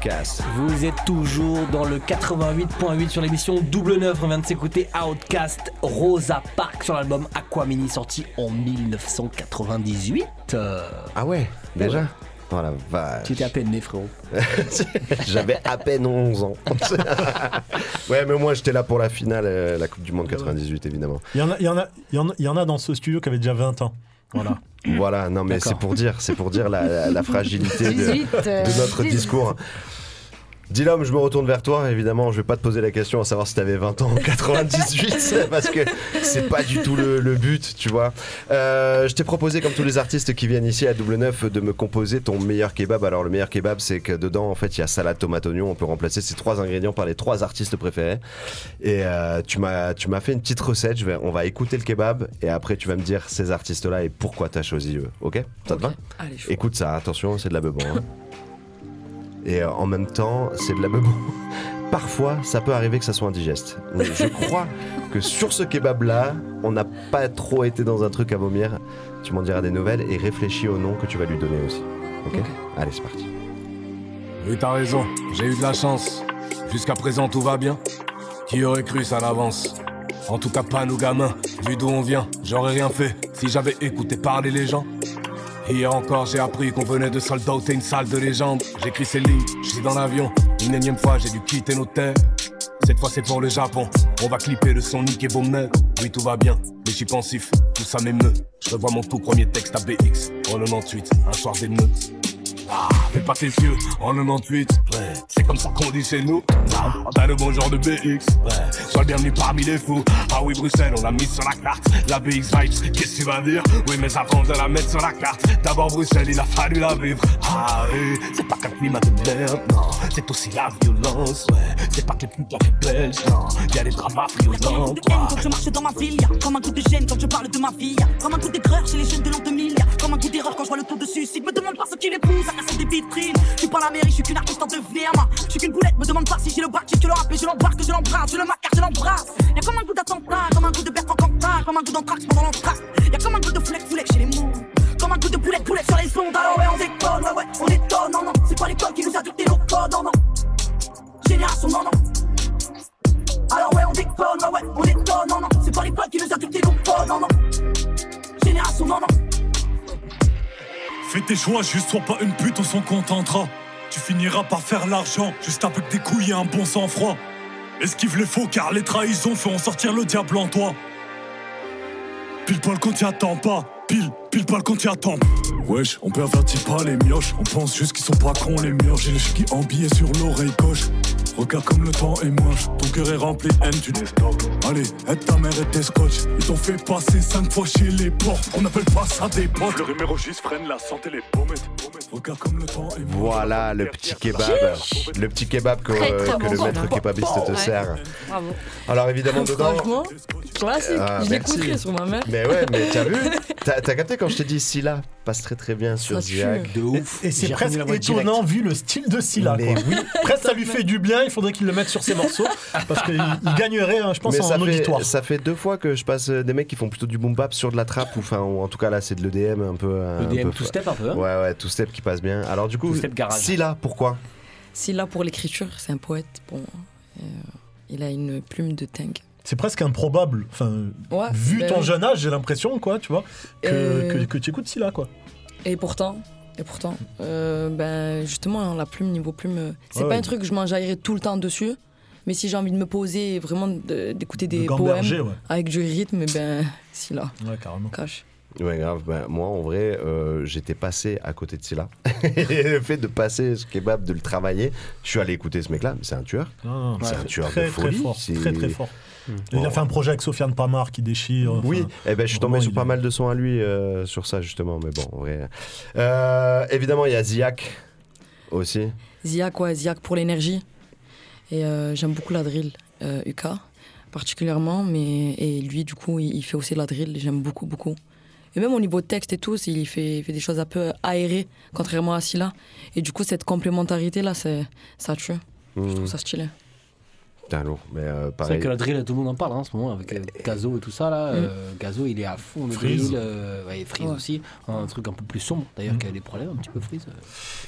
Outcast. Vous êtes toujours dans le 88.8 sur l'émission Double 9. On vient de s'écouter Outcast Rosa Park sur l'album Aquamini sorti en 1998. Ah ouais, déjà Oh la vache. Tu étais à peine né, frérot. J'avais à peine 11 ans. ouais, mais moi j'étais là pour la finale, euh, la Coupe du Monde 98, évidemment. Il y, en a, il, y en a, il, y en a, il y en a dans ce studio qui avait déjà 20 ans. Voilà. Voilà, non mais c'est pour dire, c'est pour dire la, la- la fragilité de, 18, euh, de notre 18. discours. Dylan, je me retourne vers toi. Évidemment, je vais pas te poser la question à savoir si t'avais 20 ans en 98, parce que c'est pas du tout le, le but, tu vois. Euh, je t'ai proposé, comme tous les artistes qui viennent ici à Double Neuf, de me composer ton meilleur kebab. Alors, le meilleur kebab, c'est que dedans, en fait, il y a salade, tomate, oignon. On peut remplacer ces trois ingrédients par les trois artistes préférés. Et euh, tu m'as, tu m'as fait une petite recette. Je vais, on va écouter le kebab et après, tu vas me dire ces artistes-là et pourquoi t'as choisi eux. Ok? Ça te va? Allez. Écoute ça, attention, c'est de la bebon. hein. Et euh, en même temps, c'est de la bebon. Parfois, ça peut arriver que ça soit indigeste. Je crois que sur ce kebab-là, on n'a pas trop été dans un truc à vomir. Tu m'en diras des nouvelles et réfléchis au nom que tu vas lui donner aussi. Ok, Allez, c'est parti. Oui, t'as raison, j'ai eu de la chance. Jusqu'à présent, tout va bien. Qui aurait cru ça l'avance? En tout cas, pas nous gamins. Vu d'où on vient, j'aurais rien fait si j'avais écouté parler les gens. Hier encore, j'ai appris qu'on venait de sold out et une salle de légende. J'écris ces lignes, je suis dans l'avion. Une énième fois, j'ai dû quitter nos terres. Cette fois, c'est pour le Japon. On va clipper le son Nick et Bomber. Oui, tout va bien, mais je suis pensif. Tout ça m'émeut. Je revois mon tout premier texte à BX. En 98, un soir d'émeute. Ah, fais pas tes yeux en 98. Ouais, c'est comme ça qu'on dit chez nous. Ah, T'as le bon genre de BX. Ouais, sois le bienvenu parmi les fous. Ah oui, Bruxelles, on l'a mis sur la carte. La BX Vibes, qu'est-ce que tu vas dire? Oui, mais ça prend de la mettre sur la carte. D'abord Bruxelles, il a fallu la vivre. Ah oui, c'est pas qu'un climat de merde, non. C'est aussi la violence, ouais. C'est pas que les putes la belges, non. Y'a des dramas violents. Quand je marche dans ma ville, comme un coup de gêne quand je parle de ma. Y'a comme un coup d'aigreur chez les jeunes de l'an 2000. Y'a comme un coup d'erreur quand je vois le taux de suicide. Me demande pas ce qu'il épouse Je suis pas la mairie, je suis qu'une artiste en devenir. Moi, je suis qu'une boulette. Me demande pas si j'ai le bac, je le rappelle, je l'embarque, je l'embrasse, je le macar, je l'embrasse. Y'a comme un coup d'attentat, comme un coup de Bertrand Cantat, comme un coup d'anthrax pendant l'entracte. Y'a comme un coup de fleck, fleck chez les mots. Comme un coup de poulet, poulet sur les ondes. Alors ouais, on déconne, ouais, ouais, on étonne. Non, non, c'est pas l'école qui nous a dicté nos codes, non, non. Génération, non, non. Alors ouais, on déconne, ouais, ouais, on déconne, non, non. C'est pas l'école qui nous a dicté nos codes, non, non. Génération, non, non. Fais tes choix, juste sois pas une pute, on s'en contentera. Tu finiras par faire l'argent, juste avec des couilles et un bon sang-froid. Esquive les faux, car les trahisons feront sortir le diable en toi. Pile poil quand t'y attends pas, pile, pile poil quand t'y attends. Wesh, on pervertit pas les mioches, on pense juste qu'ils sont pas cons les mioches. J'ai les qui embillés sur l'oreille gauche. Regarde comme le temps est moche, ton cœur est rempli de haine, tu Allez, aide ta mère et tes scotch. Ils t'ont fait passer cinq fois chez les portes, on appelle pas ça des potes. Le numéro juste freine la santé, les pommettes. Regarde comme le temps est Voilà le petit kebab, le petit kebab que, Très, très que bon, le maître kebabiste te Ouais. sert. Bravo. Alors évidemment dedans. Franchement, classique. Ah, je sur ma mère. Mais ouais, mais t'as vu T'as t'as capté quand je t'ai dit Scylla passe très très bien sur. Ziak. De ouf. Et c'est presque étonnant vu le style de Scylla. Mais quoi. oui. Presque ça lui fait du bien, il faudrait qu'il le mette sur ses morceaux. Parce qu'il il gagnerait, hein, je pense, Mais en ça fait, auditoire. ça fait deux fois que je passe euh, des mecs qui font plutôt du boom bap sur de la trappe ou enfin ou en tout cas là c'est de l'EDM un peu un EDM peu- two step un peu, hein ouais ouais two step qui passe bien alors du coup. Scylla pourquoi? Là pour l'écriture, c'est un poète. Bon, euh, il a une plume de tank. C'est presque improbable. Enfin, Ouais, vu bah ton oui. jeune âge, j'ai l'impression, quoi, tu vois, que, Euh, que, que tu écoutes Scylla, quoi. Et pourtant, et pourtant, euh, ben justement la plume niveau plume, euh, c'est Ouais, pas ouais. un truc que je m'enjaillerais tout le temps dessus. Mais si j'ai envie de me poser et vraiment de- d'écouter des gamberger, poèmes ouais. avec du rythme, ben si là. Ouais, carrément. Cache. Ouais, grave. Ben, moi, en vrai, euh, j'étais passé à côté de Scylla. Et le fait de passer ce kebab, de le travailler, je suis allé écouter ce mec-là. mais C'est un tueur. C'est ouais, un tueur très, de folie. Très fort, c'est- très très fort. Hmm. Il a fait un projet avec Sofiane Pamar qui déchire. enfin, Oui, eh ben, je suis tombé sur pas est- mal de sons à lui euh, sur ça, justement. Mais bon, en vrai. Euh, évidemment, il y a Ziak aussi. Ziak, ouais, Ziak pour l'énergie. Et euh, j'aime beaucoup la drill, euh, UK, particulièrement. Mais, et lui, du coup, il, il fait aussi la drill. J'aime beaucoup, beaucoup. Et même au niveau de texte et tout, il fait, il fait des choses un peu aérées, contrairement à Scylla. Et du coup, cette complémentarité-là, c'est- ça tue. Je trouve ça stylé. Putain, lourd. Mais euh, C'est vrai que la drill, tout le monde en parle hein, en ce moment avec euh, Gazo et tout ça là. Euh, Gazo, il est à fond de Freeze. drill, euh, ouais, et Freeze Ouais. aussi. Un truc un peu plus sombre d'ailleurs qui a des problèmes un petit peu Freeze. euh.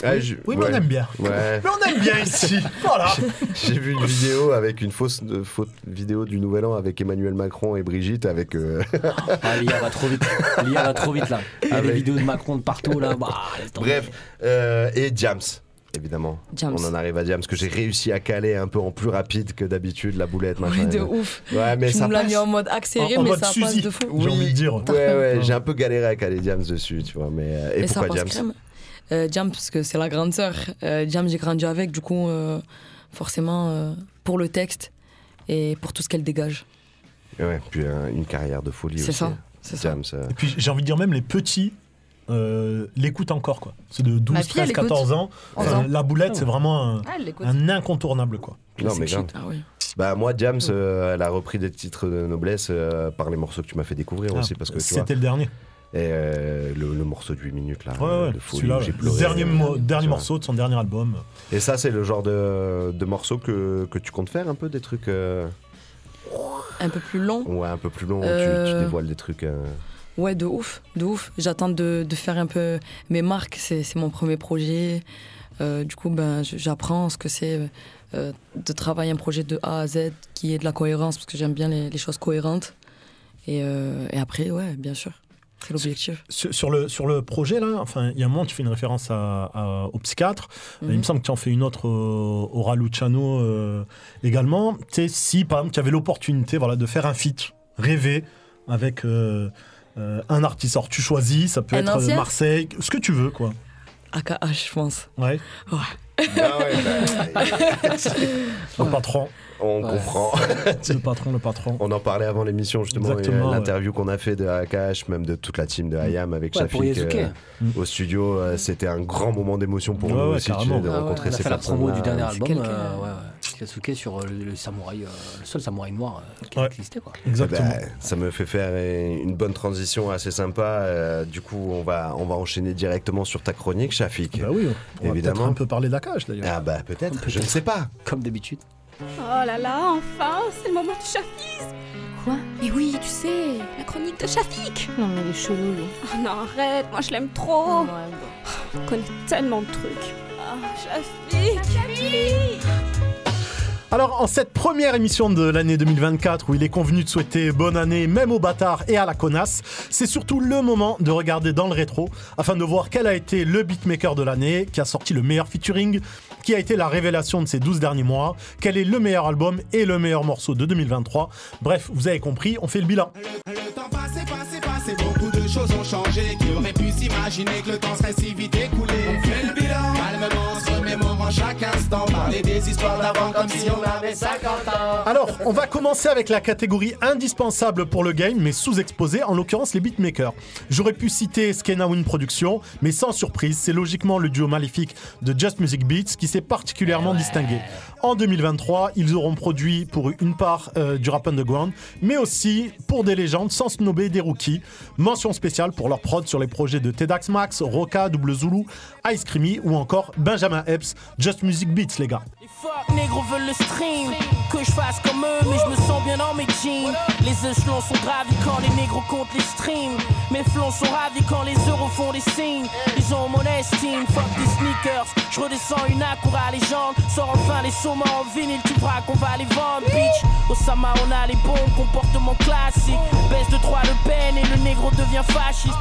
Ah, Oui, je- oui, mais on aime bien. Ouais. Mais on aime bien ici. Voilà. J'ai vu une vidéo avec une fausse euh, faute vidéo du Nouvel An avec Emmanuel Macron et Brigitte avec. euh, Ah, l'IA va trop vite. L'IA va trop vite là. Il y a des Avec- vidéos de Macron de partout là. Bah, laisse tomber. Bref, euh, et Jams. Évidemment, Jams. on en arrive à Jams que j'ai réussi à caler un peu en plus rapide que d'habitude la boulette. machin. Oui, de ouf. Ouais, mais tu ça nous l'as passe. mis en mode accéléré, En- en mais mode ça passe Suzy. de fou. J'ai envie de dire. Ouais, ouais, j'ai un peu galéré à caler Jams dessus, tu vois. Mais euh, et Mais ça pourquoi passe Jams crème. Euh, Jam, parce que c'est la grande sœur. Euh, Jam, j'ai grandi avec, du coup, euh, forcément, euh, pour le texte et pour tout ce qu'elle dégage. Ouais, puis euh, une carrière de folie C'est aussi. ça, c'est ça. Euh, Et puis j'ai envie de dire même les petits euh, l'écoutent encore quoi. C'est de 12, Ma fille, 13, elle écoute. 14 ans. 11 Enfin, ans. la boulette c'est vraiment un, Ah, elle l'écoute. un incontournable quoi. Non, mais grave. Ah oui. Bah moi Jams, euh, elle a repris des titres de noblesse euh, par les morceaux que tu m'as fait découvrir Ah, aussi parce que. C'était le dernier. Et euh, le, le morceau de 8 minutes là, Ouais, ouais, de folie, celui-là, où j'ai pleuré, dernier, mo- dernier morceau de son dernier album. Et ça c'est le genre de, de morceau que, que tu comptes faire un peu des trucs euh, Un peu plus long. ouais un peu plus longs où tu, tu dévoiles des trucs. Ouais, de ouf, de ouf. J'attends de, de faire un peu mes marques. C'est mon premier projet. Euh, du coup, ben, j'apprends ce que c'est euh, de travailler un projet de A à Z qui est de la cohérence, parce que j'aime bien les, les choses cohérentes. Et, euh, et après, ouais, bien sûr, c'est l'objectif. Sur, sur le, sur le projet, là, enfin, il y a un moment, tu fais une référence à, à- au psychiatre. Mhm. Il me semble que tu en fais une autre au, Raluciano également. Tu sais, si, par exemple, tu avais l'opportunité voilà, de faire un feat rêvé avec euh, euh, un artiste. Alors, tu choisis, ça peut Un être ancien Marseille, ce que tu veux, quoi. AKH, je pense. Ouais. Ouais. Ah ouais, bah, Le patron. On comprend. Le patron, le patron. On en parlait avant l'émission justement, Exactement, et l'interview qu'on a fait de Akash, même de toute la team de IAM avec Ouais, Shafik euh, au studio, euh, c'était un grand moment d'émotion pour Ouais, nous ouais, aussi tu sais, de Ah ouais. rencontrer On a ces fait la promo du dernier c'est album. quelqu'un, euh, euh, ouais, ouais. Yasuke sur euh, le, le samouraï, euh, le seul samouraï noir euh, qui Ouais. existait quoi. Exactement. Bah, ça me fait faire une bonne transition assez sympa. euh, du coup, on va, on va enchaîner directement sur ta chronique, Shafik. Bah oui, on va Évidemment. peut-être un peu parler d'Akash d'ailleurs. Ah bah peut-être, je ne sais pas. Comme d'habitude. Oh là là, enfin, c'est le moment du chafisme Quoi? Mais oui, tu sais, la chronique de Shafik Non, mais il est chelou, lui. Oh non, arrête, moi je l'aime trop. On connaît tellement de trucs. Ah, Shafik Shafik Alors, en cette première émission de l'année 2024, où il est convenu de souhaiter bonne année même aux bâtards et à la connasse, c'est surtout le moment de regarder dans le rétro afin de voir quel a été le beatmaker de l'année, qui a sorti le meilleur featuring, qui a été la révélation de ces 12 derniers mois, quel est le meilleur album et le meilleur morceau de 2023. Bref, vous avez compris, on fait le bilan. Le temps passé, passé, passé, beaucoup de choses ont changé. Qui aurait pu s'imaginer que le temps serait si vite écoulé On fait le bilan, se remémorant chaque instant. Parler des histoires d'avant comme si on avait 50 ans. Alors, on va commencer avec la catégorie indispensable pour le game, mais sous-exposée, en l'occurrence les beatmakers. J'aurais pu citer Skena Win Production, mais sans surprise, c'est logiquement le duo maléfique de Just Music Beats qui s'est particulièrement distingué. En 2023, ils auront produit pour une part euh, du rap underground, mais aussi pour des légendes sans snobber des rookies. Mention spéciale pour leur prod sur les projets de Tedax Max, Roca, Double Zulu, Ice Creamy ou encore Benjamin Epps, Just Music Beats les gars. Fuck, négro veulent le stream. Que je fasse comme eux, mais je me sens bien dans mes jeans. Les échelons sont gravis quand les négros comptent les streams. Mes flancs sont ravis quand les euros font des signes. Ils ont mon estime, fuck des sneakers. Je redescends une Acura légende. Sors enfin les saumons en vinyle, tu verras qu'on va les vendre, bitch. Au Sama, on a les bons comportements classiques. Baisse de 3 le peine et le négro devient fasciste.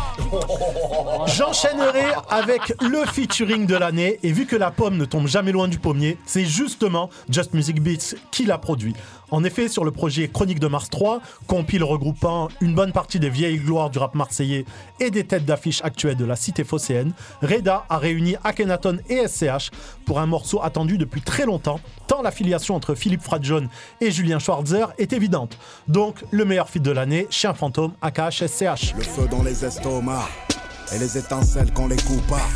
J'enchaînerai avec le featuring de l'année et vu que la pomme ne tombe jamais loin du pommier, c'est justement Just Music Beats qui l'a produit. En effet, sur le projet Chronique de Mars 3, compile regroupant une bonne partie des vieilles gloires du rap marseillais et des têtes d'affiche actuelles de la cité phocéenne, Reda a réuni Akhenaton et SCH pour un morceau attendu depuis très longtemps, tant l'affiliation entre Philippe Fradjon et Julien Schwarzer est évidente. Donc, le meilleur feat de l'année, Chien Fantôme, AKH SCH. Le feu dans les estomacs et les étincelles qu'on les coupe pas.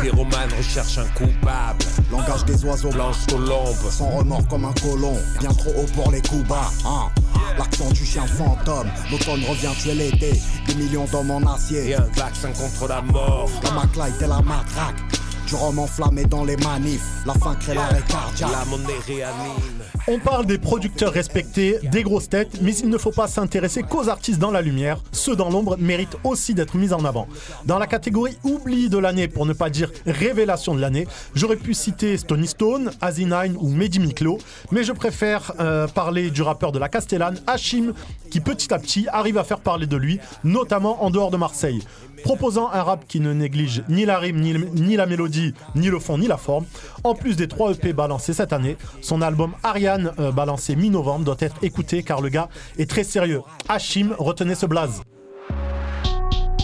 Pyromane recherche un coupable. Langage des oiseaux Blanche colombe. Sans remords comme un colon, bien trop haut pour les coups bas. hein. L'accent du chien fantôme, l'automne revient tuer l'été. Des millions d'hommes en acier. Et un vaccin contre la mort. La maclaille et la matraque. Du rhum enflammé dans les manifs, la faim crée l'arrêt cardiaque. La monnaie réanime. On parle des producteurs respectés, des grosses têtes, mais il ne faut pas s'intéresser qu'aux artistes dans la lumière. Ceux dans l'ombre méritent aussi d'être mis en avant. Dans la catégorie oubli de l'année, pour ne pas dire révélation de l'année, j'aurais pu citer Stony Stone, Asinine ou Mehdi Miklo, mais je préfère euh, parler du rappeur de la Castellane, Hachim, qui petit à petit arrive à faire parler de lui, notamment en dehors de Marseille. Proposant un rap qui ne néglige ni la rime, ni, la mélodie, ni le fond, ni la forme. En plus des 3 EP balancés cette année, son album Ariane, euh, balancé mi-novembre, doit être écouté car le gars est très sérieux. Hachim, retenez ce blaze.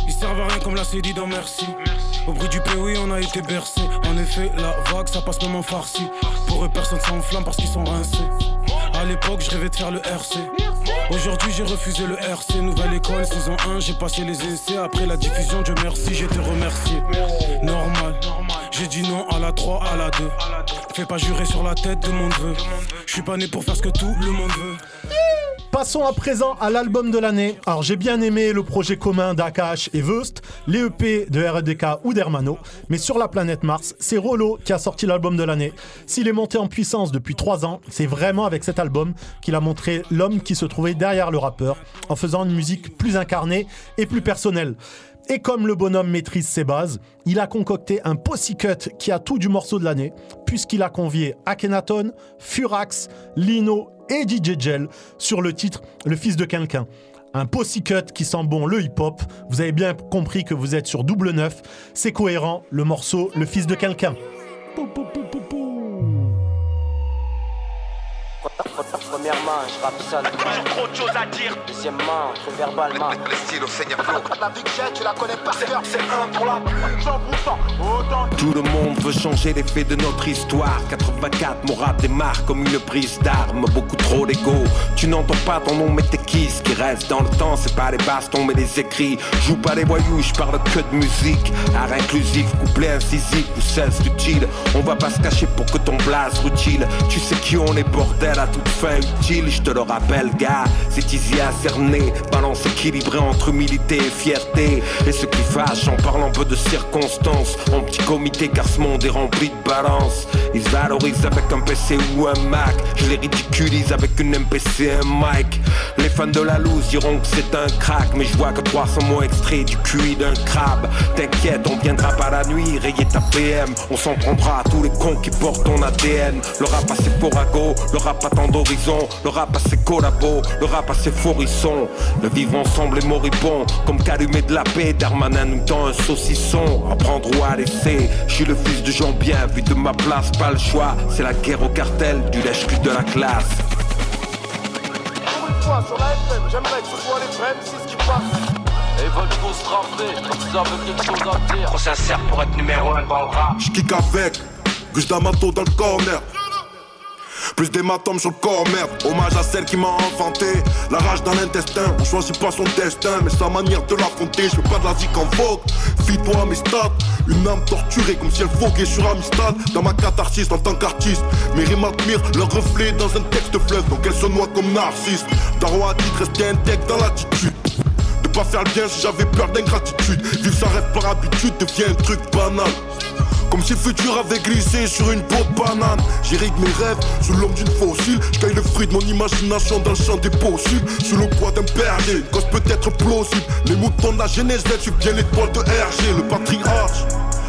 Ils servent à rien comme l'a dit dans Merci. Au bruit du pays, on a été bercé. En effet, la vague, ça passe même en farci. Pour eux, personne s'enflamme parce qu'ils sont rincés. À l'époque, je rêvais de faire le RC. Aujourd'hui, j'ai refusé le RC. Nouvelle école, saison 1, j'ai passé les essais. Après la diffusion, Dieu merci, été remercié. Normal. J'ai dit non à la 3, à la 2. Fais pas jurer sur la tête de mon neveu. Je suis pas né pour faire ce que tout le monde veut. Passons à présent à l'album de l'année. Alors j'ai bien aimé le projet commun d'Akash et Vust, les EP de RDK ou d'Hermano, mais sur la planète Mars, c'est Rollo qui a sorti l'album de l'année. S'il est monté en puissance depuis 3 ans, c'est vraiment avec cet album qu'il a montré l'homme qui se trouvait derrière le rappeur, en faisant une musique plus incarnée et plus personnelle. Et comme le bonhomme maîtrise ses bases, il a concocté un posse cut qui a tout du morceau de l'année, puisqu'il a convié Akhenaton, Furax, Lino et DJ Gel sur le titre Le fils de quelqu'un. Un posse cut qui sent bon le hip-hop. Vous avez bien compris que vous êtes sur double neuf. C'est cohérent, le morceau Le fils de quelqu'un. Premièrement, je rappe seul. trop de choses à dire. Deuxièmement, trop verbalement. Le style au Seigneur. La vie que j'ai, tu la connais par cœur. C'est un pour la plume, 100%. Autant Tout le monde veut changer les faits de notre histoire 84, mon rap démarre comme une prise d'armes Beaucoup trop d'ego Tu n'entends pas ton nom mais t'es qui? Ce qui reste dans le temps c'est pas les bastons mais les écrits Joue pas les voyous, je parle que de musique Art inclusif, couplet incisif ou cesse utile On va pas se cacher pour que ton blaze rutile Tu sais qui on est bordel à toute fin utile Je te le rappelle gars, c'est easy à cerner. Balance équilibrée entre humilité et fierté. Et ce qui fâche en parlant peu de circonstances. En petit comité car ce monde est rempli de balance Ils se valorisent avec un PC ou un Mac. Je les ridiculise avec une MPC et un mic. Les fans de la loose diront que c'est un crack. Mais je vois que 300 mots extraits du QI d'un crabe. T'inquiète on viendra pas la nuit. Rayer ta PM On s'en prendra à tous les cons qui portent ton ADN Le rap a ses porago, le rap tant Le rap a ses collabos, le rap a ses fourrissons Le vivre ensemble est moribond Comme qu'allumer de la paix Darmanin nous tend un saucisson À prendre ou à laisser Je suis le fils de gens bien Vu de ma place pas le choix C'est la guerre au cartel du lèche-cul de la classe Pour une fois sur la FM, j'aimerais que ce soit les vrais M6 qui passent. Et veulent tous rapper, avaient quelque chose à dire. Trop sincère pour être numéro un dans le rap. J'kick avec, Gus d'Amato dans le corner. Plus d'hématomes sur le corps, merde. Hommage à celle qui m'a enfanté. La rage dans l'intestin, on choisit pas son destin, mais sa manière de l'affronter. Je veux pas de la zik en vogue. Fie-toi à mes stats. Une âme torturée comme si elle voguait sur Amistad. Dans ma catharsis en tant qu'artiste. Mes rimes admirent leur reflet dans un texte fleuve. Donc elle se noie comme narcisse. Darwa a dit rester intègre dans l'attitude. De pas faire le bien si j'avais peur d'ingratitude. Vivre rêve par habitude devient un truc banal. Comme si le futur avait glissé sur une peau de banane. J'irrigue mes rêves sous l'ombre d'une fossile. Je le fruit de mon imagination dans le champ des possibles. Sous le poids d'un une cause peut-être plausible. Les moutons de la genèse suivent bien l'étoile de RG, le patriarche.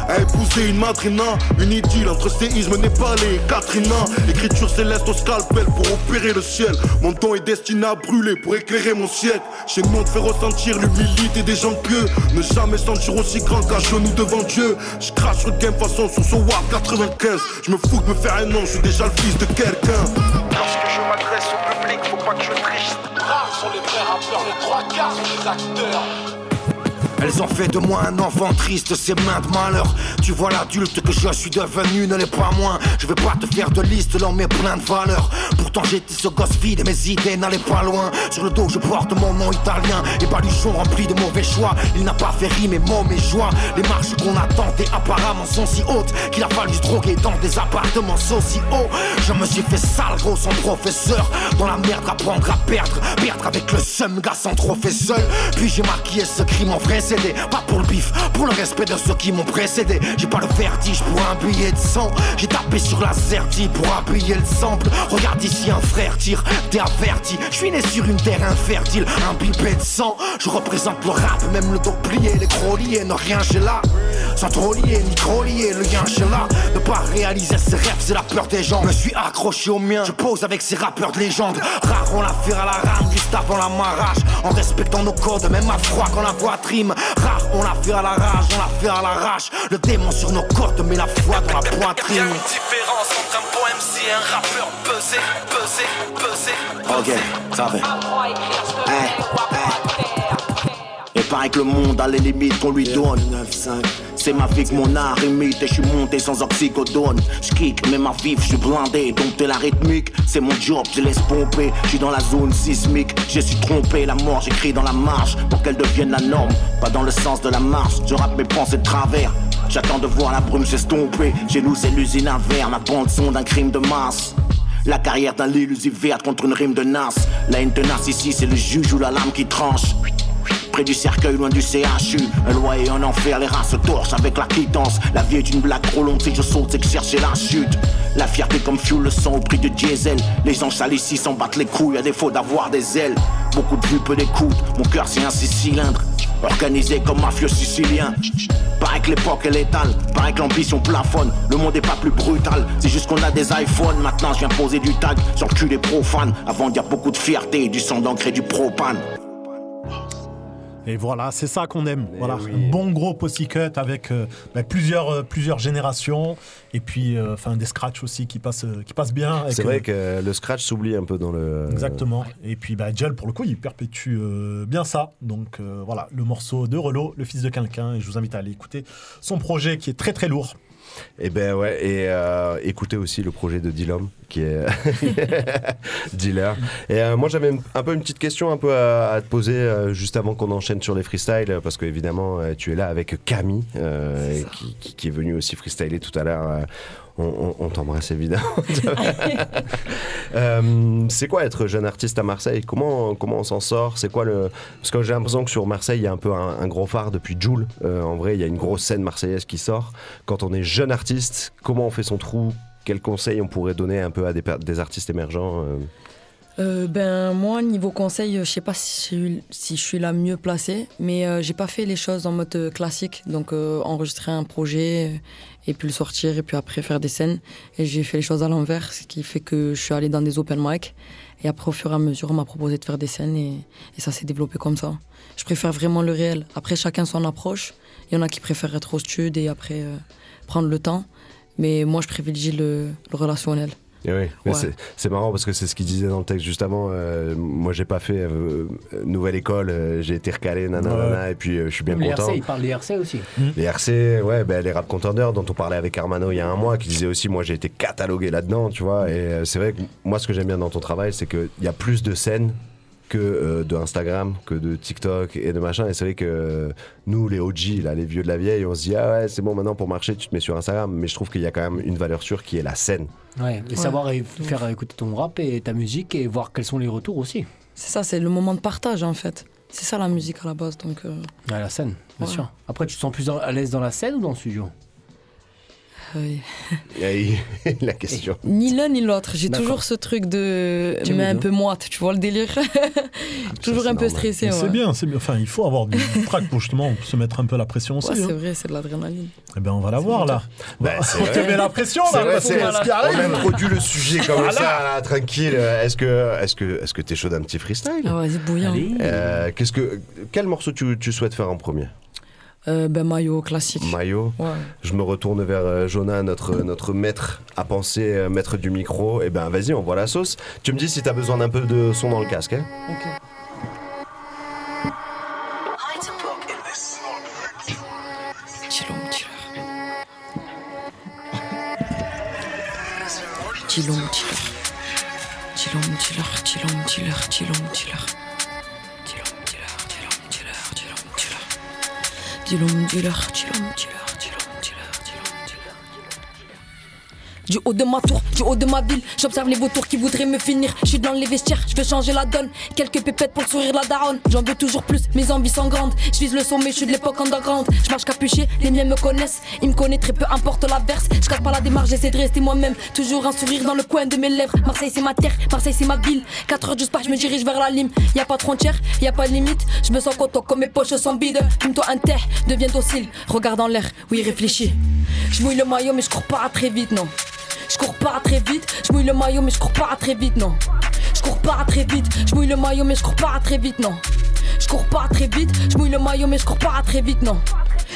A épousé une madrina, une idylle entre séisme népalais et Katrina. Écriture céleste au scalpel pour opérer le ciel. Mon temps est destiné à brûler pour éclairer mon siècle. Chez nous, te fait ressentir l'humilité des gens pieux. Ne jamais sentir aussi grand qu'à genoux devant Dieu. Je crache sur game façon sur ce War 95. Je me fous de me faire un nom, je suis déjà le fils de quelqu'un. Lorsque je m'adresse au public, faut pas que je triche. Rares sont les vrais rappeurs, les trois quarts sont les acteurs. Elles ont fait de moi un enfant triste, c'est main de malheur. Tu vois l'adulte que je suis devenu, ne l'est pas moins. Je vais pas te faire de liste, l'homme est plein de valeurs. Pourtant j'étais ce gosse vide et mes idées n'allaient pas loin. Sur le dos je porte mon nom italien et baluchon rempli de mauvais choix. Il n'a pas fait rimer mots mes joies. Les marches qu'on a tentées apparemment sont si hautes qu'il a fallu se droguer dans des appartements sociaux. Je me suis fait sale gros sans professeur. Dans la merde apprendre à perdre, perdre avec le seum gars sans trophée seul. Puis j'ai maquillé ce crime en vrai Pas pour le bif, pour le respect de ceux qui m'ont précédé. J'ai pas le vertige pour un billet de sang. J'ai tapé sur la zertie pour appuyer le sample. Regarde ici un frère tire, t'es averti. Je suis né sur une terre infertile, imbibé de sang. Je représente le rap, même le dos plié, les gros liés, ne rien j'ai là. Sans trop lier, ni trop lier, le lien j'ai là. Ne pas réaliser ses rêves, c'est la peur des gens. Je me suis accroché au mien, je pose avec ces rappeurs de légende. Rare on l'affaire à la rame, juste avant la marrage. En respectant nos codes, même à froid quand la voix trime. Rare on l'affaire à la rage, on l'affaire à l'arrache. Le démon sur nos cordes met la foi dans la poitrine. Y'a une différence entre un bon MC et un rappeur pesé, pesé, pesé. Ok, ça va. Hey, hey. Et paraît que le monde a les limites qu'on lui donne. C'est ma vie que mon art imite et je suis monté sans oxycodone. J'kick, mais ma vive, je suis blindé, donc de la rythmique. C'est mon job, je laisse pomper. Je suis dans la zone sismique, je suis trompé. La mort, j'écris dans la marche pour qu'elle devienne la norme. Pas dans le sens de la marche, je rappe mes pensées de travers. J'attends de voir la brume s'estomper. Nous, c'est l'usine à verre, ma bande son d'un crime de masse. La carrière d'un l'illusive verte contre une rime de nas. La haine tenace ici, c'est le juge ou la lame qui tranche. Près du cercueil, loin du CHU. Un loyer en enfer, les rats se torchent avec la quittance. La vie est une blague trop longue, si je saute, c'est que chercher la chute. La fierté comme fuel, le sang au prix de diesel. Les anges sales ici s'en battent les couilles, à défaut d'avoir des ailes. Beaucoup de vues, peu d'écoute. Mon cœur, c'est un six cylindres. Organisé comme mafieux sicilien. Paraît que l'époque est létale, paraît que l'ambition plafonne. Le monde est pas plus brutal, c'est juste qu'on a des iPhones. Maintenant, je viens poser du tag sur le cul des profanes. Avant, il y a beaucoup de fierté du sang d'encre et du propane. Et voilà, c'est ça qu'on aime. voilà, un bon gros cut avec euh, bah, plusieurs, euh, plusieurs générations et puis euh, enfin des scratchs aussi qui passent, qui passent bien. C'est vrai que le scratch s'oublie un peu dans le. Exactement. Et puis bah, Gel, pour le coup, il perpétue bien ça. Donc voilà, le morceau de Relo, le fils de quelqu'un. Et je vous invite à aller écouter son projet qui est très très lourd. Et ben ouais, et euh, écoutez aussi le projet de Dilom, qui est dealer. Et euh, moi j'avais un peu une petite question un peu à, à te poser euh, juste avant qu'on enchaîne sur les freestyles, parce qu'évidemment euh, tu es là avec Camille, qui, qui- qui est venu aussi freestyler tout à l'heure. on, on- on t'embrasse évidemment. Euh, c'est quoi être jeune artiste à Marseille? Comment, comment on s'en sort? C'est quoi le Parce que j'ai l'impression que sur Marseille, il y a un peu un, gros phare depuis Joule. Euh, en vrai, il y a une grosse scène marseillaise qui sort. Quand on est jeune artiste, comment on fait son trou? Quels conseils on pourrait donner un peu à des, artistes émergents euh? Ben moi niveau conseil, je sais pas si, je suis la mieux placée, mais euh, j'ai pas fait les choses en mode classique, donc enregistrer un projet et puis le sortir et puis après faire des scènes. Et j'ai fait les choses à l'envers, ce qui fait que je suis allée dans des open mic et après au fur et à mesure on m'a proposé de faire des scènes et, ça s'est développé comme ça. Je préfère vraiment le réel. Après chacun son approche. Il y en a qui préfèrent être au studio et après euh, prendre le temps, mais moi je privilégie le relationnel. Et oui, Ouais. c'est- marrant parce que c'est ce qu'il disait dans le texte juste avant. euh, moi, j'ai pas fait euh, nouvelle école, euh, j'ai été recalé, nanana, et puis euh, je suis bien les content. RC, il parle des RC aussi. Les RC, ouais, ben, les rap contenders dont on parlait avec Armano il y a un mois, qui disait aussi, moi j'ai été catalogué là-dedans, tu vois. Et euh, c'est vrai que moi, ce que j'aime bien dans ton travail, c'est qu'il y a plus de scènes que euh, de Instagram, que de TikTok et de machin. Et c'est vrai que euh, nous, les OG, là, les vieux de la vieille, on se dit, ah ouais, c'est bon, maintenant pour marcher, tu te mets sur Instagram. Mais je trouve qu'il y a quand même une valeur sûre qui est la scène. Ouais, et savoir é- faire écouter ton rap et ta musique et voir quels sont les retours aussi. C'est ça, c'est le moment de partage en fait. C'est ça la musique à la base. Donc, euh, la scène, bien Ouais. sûr. Après, tu te sens plus à l'aise dans la scène ou dans le studio? Oui. La question. Ni l'un ni l'autre. J'ai toujours ce truc de. Mais les un peu moite, tu vois le délire Toujours un peu stressé. C'est bien, c'est bien. Enfin, il faut avoir du trac pour justement se mettre un peu la pression aussi. Ouais, c'est hein. vrai, c'est de l'adrénaline. Eh ben, on va la voir là. Bah, on te met la pression C'est là. vrai, parce c'est- que ce qui arrive. on a introduit le sujet comme Voilà. ça, là, tranquille. Est-ce que, est-ce que, est-ce que t'es chaud d'un petit freestyle? Ah, vas-y, bouillant. Euh, qu'est-ce que, quel morceau tu, tu souhaites faire en premier? Euh, ben, maillot classique. Maillot. Ouais. Je me retourne vers euh, Jonah, notre, notre maître à penser, euh, maître du micro. Et ben vas-y, on voit la sauce. Tu me dis si t'as besoin d'un peu de son dans le casque. Hein Ok. Chillon, chiller. Chillon, chiller. Chillon, chiller, chillon, chiller, Chillon, chiller, chillon, chiller, Du haut de ma tour, du haut de ma ville, j'observe les vautours qui voudraient me finir. Je suis dans les vestiaires, je veux changer la donne. Quelques pépettes pour le sourire la daronne. J'en veux toujours plus, mes envies sont grandes. Je vise le sommet, je suis de l'époque underground. Je marche capuché, les miens me connaissent. Ils me connaissent très peu importe la verse. Je casse pas la démarche, j'essaie de rester moi-même. Toujours un sourire dans le coin de mes lèvres. Marseille c'est ma terre, Marseille c'est ma ville. 4 heures du spa, je me dirige vers la lime. Y a pas de frontière, y a pas de limite. Je me sens content comme mes poches sont bides. Fume-toi un thé, deviens docile. Regarde en l'air, oui réfléchis. Je mouille le maillot, mais je cours pas très vite, non. Je cours pas très vite, je le maillot mais je cours pas très vite non. Je cours pas très vite, je le maillot mais je cours pas très vite non. Je cours pas très vite, je mouille le maillot mais je cours pas très vite non.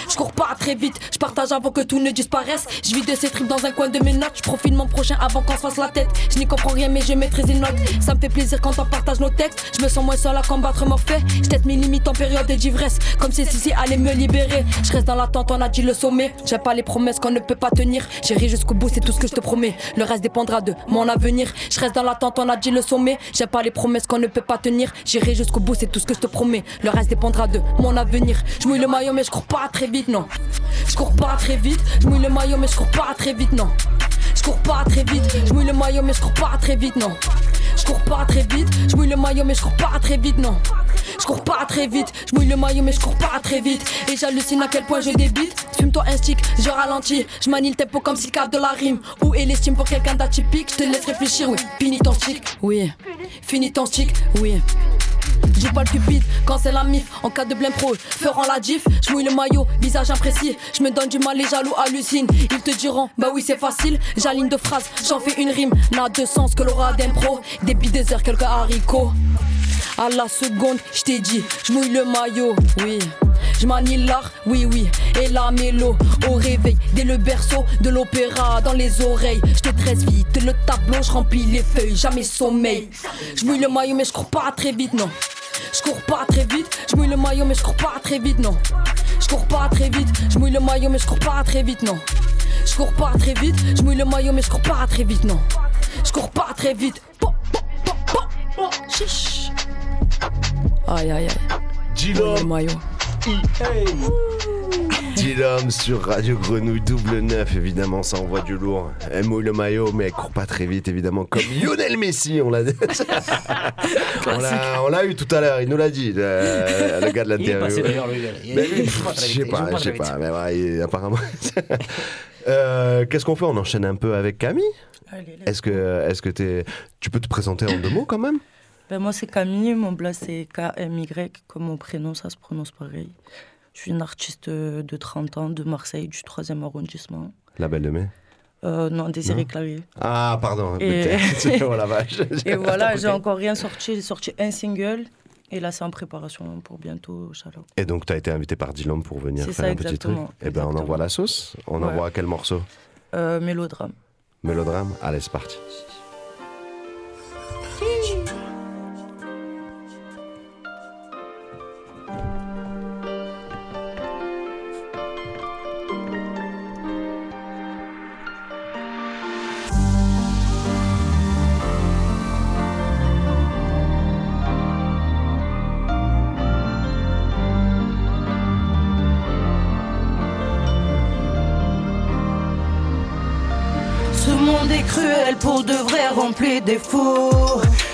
Je cours pas très vite, je partage avant que tout ne disparaisse. Je vis de ces tripes dans un coin de mes notes. Je profite mon prochain avant qu'on se fasse la tête. Je n'y comprends rien, mais je maîtrise une note. Ça me fait plaisir quand on partage nos textes. Je me sens moins seul à combattre mon fait. Je mes limites en période d'ivresse. Comme si Sissi allait me libérer. Je reste dans l'attente, on a dit le sommet. J'aime pas les promesses qu'on ne peut pas tenir. J'irai jusqu'au bout, c'est tout ce que je te promets. Le reste dépendra de mon avenir. Je reste dans l'attente, on a dit le sommet. J'aime pas les promesses qu'on ne peut pas tenir. J'irai jusqu'au bout, c'est tout ce que je te promets. Le reste dépendra de mon avenir. Je mouille le maillot, mais je cours pas très vite, non. Je cours pas très vite, je mouille le maillot mais je cours pas très vite non. Je cours pas très vite, je mouille le maillot mais je cours pas très vite non. Je cours pas très vite, je mouille le maillot mais je cours pas très vite non. Je cours pas très vite, je mouille le maillot mais je cours pas très vite. Et j'hallucine à quel point je débite. Fume-toi un stick, je ralentis. Je manie le tempo comme si le cap de la rime. Où est l'estime pour quelqu'un d'atypique? Je te laisse réfléchir, oui. Finis ton stick, oui. Finis ton stick, oui j'ai pas le cupide quand c'est la mif En cas de blême pro, feront la diff. Je mouille le maillot, visage imprécis Je me donne du mal, les jaloux hallucinent. Ils te diront, bah oui c'est facile. J'aligne de phrases, j'en fais une rime N'a de sens que l'aura d'impro Des billes des heures, quelques haricots à la seconde, je t'ai dit, je mouille le maillot, oui. Je manie l'art, oui, oui, et la mélo au réveil, dès le berceau de l'opéra dans les oreilles. Je te tresse vite le tableau, je remplis les feuilles, jamais sommeil. Je mouille le maillot, mais je cours pas très vite, non. Je cours pas très vite, je mouille le maillot, mais je cours pas très vite, non. Je cours pas très vite, je mouille le maillot, mais je cours pas très vite, non. Je cours pas très vite, je mouille le maillot, mais je cours pas très vite, non. Je cours pas très vite. Chiche. Aïe aïe aïe. Gilom. Dilom sur Radio Grenouille double neuf, évidemment, ça envoie du lourd. Elle mouille le maillot, mais elle court pas très vite, évidemment, comme Lionel Messi, on l'a on l'a- on l'a eu tout à l'heure, il nous l'a dit, le, le gars de est l'interview. je sais pas, je sais pas, mais ouais, il- apparemment. Euh, Qu'est-ce qu'on fait? On enchaîne un peu avec Camille? Est-ce que, est-ce que t'es- tu peux te présenter en deux mots quand même? Ben, moi, c'est Camille, mon blast c'est K-M-Y, comme mon prénom, ça se prononce pareil. Je suis une artiste de 30 ans de Marseille, du 3e arrondissement. La Belle de Mai Euh, non, Désiré Non Clarier. Ah, pardon. Et, oh la vache. et voilà, j'ai encore rien sorti. J'ai sorti un single. Et là, c'est en préparation pour bientôt, Inch'Allah. Et donc, tu as été invité par Dylan pour venir faire ça, un petit truc. Et ben, on envoie la sauce. On Ouais. envoie quel morceau? Euh, mélodrame. Mélodrame? Allez, c'est parti.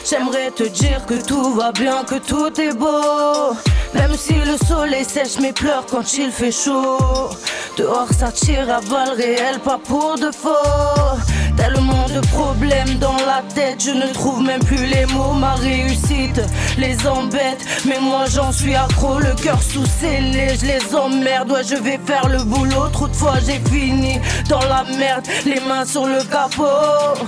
J'aimerais te dire que tout va bien, que tout est beau. Même si le soleil sèche mes pleurs quand il fait chaud. Dehors ça tire à balles réelles, pas pour de faux. Tellement de problèmes dans la tête, je ne trouve même plus les mots. Ma réussite les embête, mais moi j'en suis accro. Le cœur sous scellé, je les emmerde. Ouais, je vais faire le boulot. Trop de fois j'ai fini dans la merde, les mains sur le capot.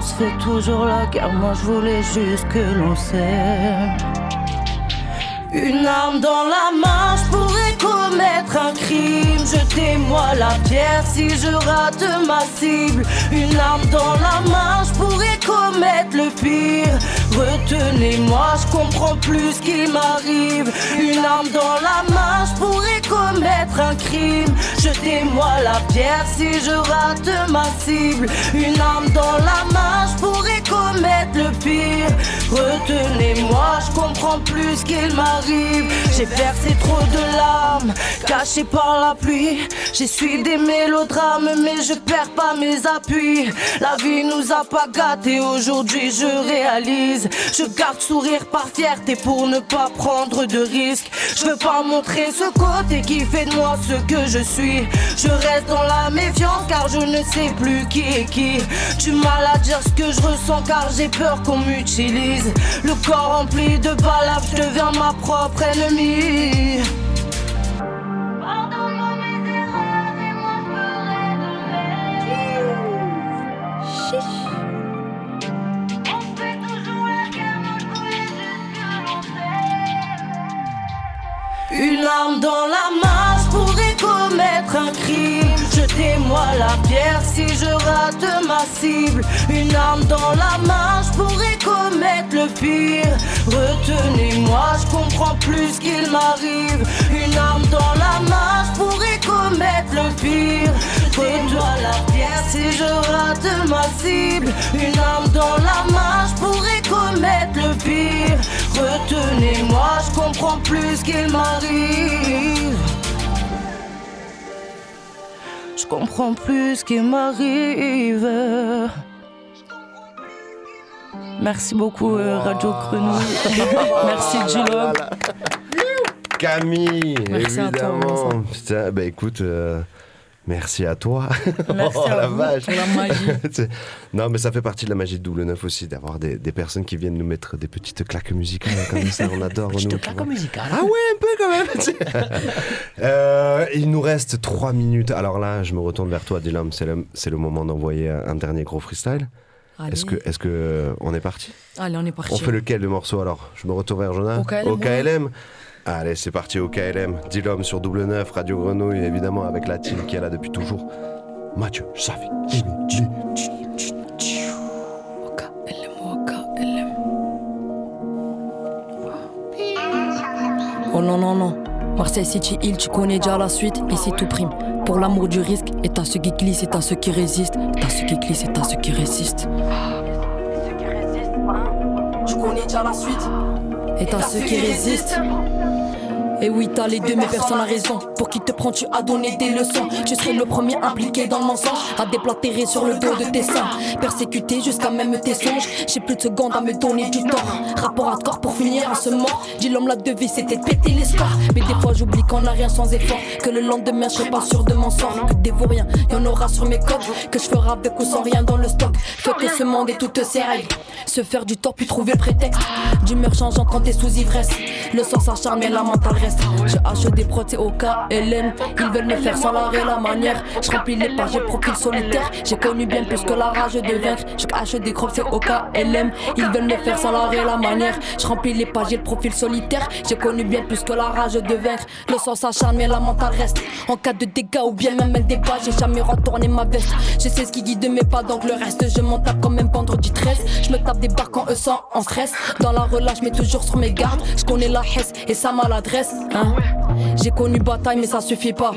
On se fait toujours la guerre, moi je voulais juste que l'on s'aime. Une arme dans la main, je pourrais commettre un crime. Jetez-moi la pierre si je rate ma cible. Une arme dans la main, je pourrais commettre le pire. Retenez-moi, je comprends plus ce qui m'arrive. Une arme dans la main, je pourrais commettre un crime. Jetez-moi la si je rate ma cible. Une arme dans la main, je pourrais commettre le pire. Retenez-moi, je comprends plus ce qu'il m'arrive. J'ai versé trop de larmes, cachées par la pluie. J'essuie des mélodrames, mais je perds pas mes appuis. La vie nous a pas gâtés, aujourd'hui je réalise. Je garde sourire par fierté pour ne pas prendre de risques. Je veux pas montrer ce côté qui fait de moi ce que je suis. Je reste dans la méfiance car je ne sais plus qui est qui. Du mal à dire ce que je ressens car j'ai peur qu'on m'utilise. Le corps rempli de balafres, je deviens ma propre ennemie. Une arme dans la main, Jetez-moi la pierre si je rate ma cible. Une arme dans la main, je pourrais commettre le pire. Retenez-moi, je comprends plus qu'il m'arrive. Une arme dans la main, je pourrais commettre le pire. Jetez-moi la pierre si je rate ma cible. Une arme dans la main, je pourrais commettre le pire. Retenez-moi, je comprends plus qu'il m'arrive. Comprends plus ce qui m'arrive. Merci beaucoup euh, Radio Grenouille. Merci Gilom. Camille, Merci à toi, évidemment. Putain, bah écoute, euh, merci à toi. Merci oh à la vous vache. pour la magie. Non, mais ça fait partie de la magie de Double Neuf aussi, d'avoir des, des personnes qui viennent nous mettre des petites claques musicales comme ça. On adore. nous, tu vois. musicale. Ah ouais, un peu quand même. Euh, il nous reste 3 minutes. Alors là, je me retourne vers toi, Dylan. C'est le, le moment d'envoyer un dernier gros freestyle. Est-ce que, est-ce que euh, on est parti? Allez, on est parti. On fait lequel de morceau alors? Je me retourne vers Jonah. OKLM, OKLM. Allez, c'est parti, OKLM. Dylan sur double 9, Radio Grenouille, évidemment, avec la team qui est là depuis toujours. Mathieu, Safi, Jimmy, Oh non, non, non. Marseille City Hill, tu connais déjà la suite, ici tout prime. Pour l'amour du risque, et t'as ceux qui glissent, et t'as ceux qui résistent. T'as ceux qui glissent, et t'as ceux qui résistent. Je connais déjà la suite. Et t'as ceux qui résistent. Et oui, t'as les deux, mais personne n'a raison. Pour qui te prends, tu as donné des leçons. Tu serais le premier impliqué dans le mensonge. À déplatéré sur le dos de tes seins. Persécuté jusqu'à même tes songes. J'ai plus de secondes à me donner du tort. Rapport à corps pour finir à ce mort. Dis l'homme, la devise, c'était de péter les scores. Mais des fois, j'oublie qu'on n'a rien sans effort. Que le lendemain, je serai pas sûr de m'en sortir. Que des vauriens, y en aura sur mes codes. Que je ferai avec ou sans rien dans le stock. Fais que ce monde et toutes ses règles. Se faire du tort puis trouver le prétexte. D'humeur changeante quand t'es sous ivresse. Le sang s'acharne mais la mentale reste. Je hache des prods, c'est au KLM. Ils veulent me faire sans l'arrêt la manière. Je remplis les pages, j'ai profil solitaire. J'ai connu bien plus que la rage de vaincre. Je hache des crocs, c'est au KLM. Ils veulent me faire sans l'arrêt la manière. Je remplis les pages, j'ai le profil solitaire. J'ai connu bien plus que la rage de vaincre. Le sang s'acharne mais la mentale reste. En cas de dégâts ou bien même un débat, j'ai jamais retourné ma veste. Je sais ce qui guide mes pas, donc le reste, je m'en tape quand même vendredi 13. Je me tape des barres quand eux sont en stress. Dans la relâche, mets toujours sur mes gardes. Je connais la hesse et sa maladresse. Hein? J'ai connu bataille, mais ça suffit pas.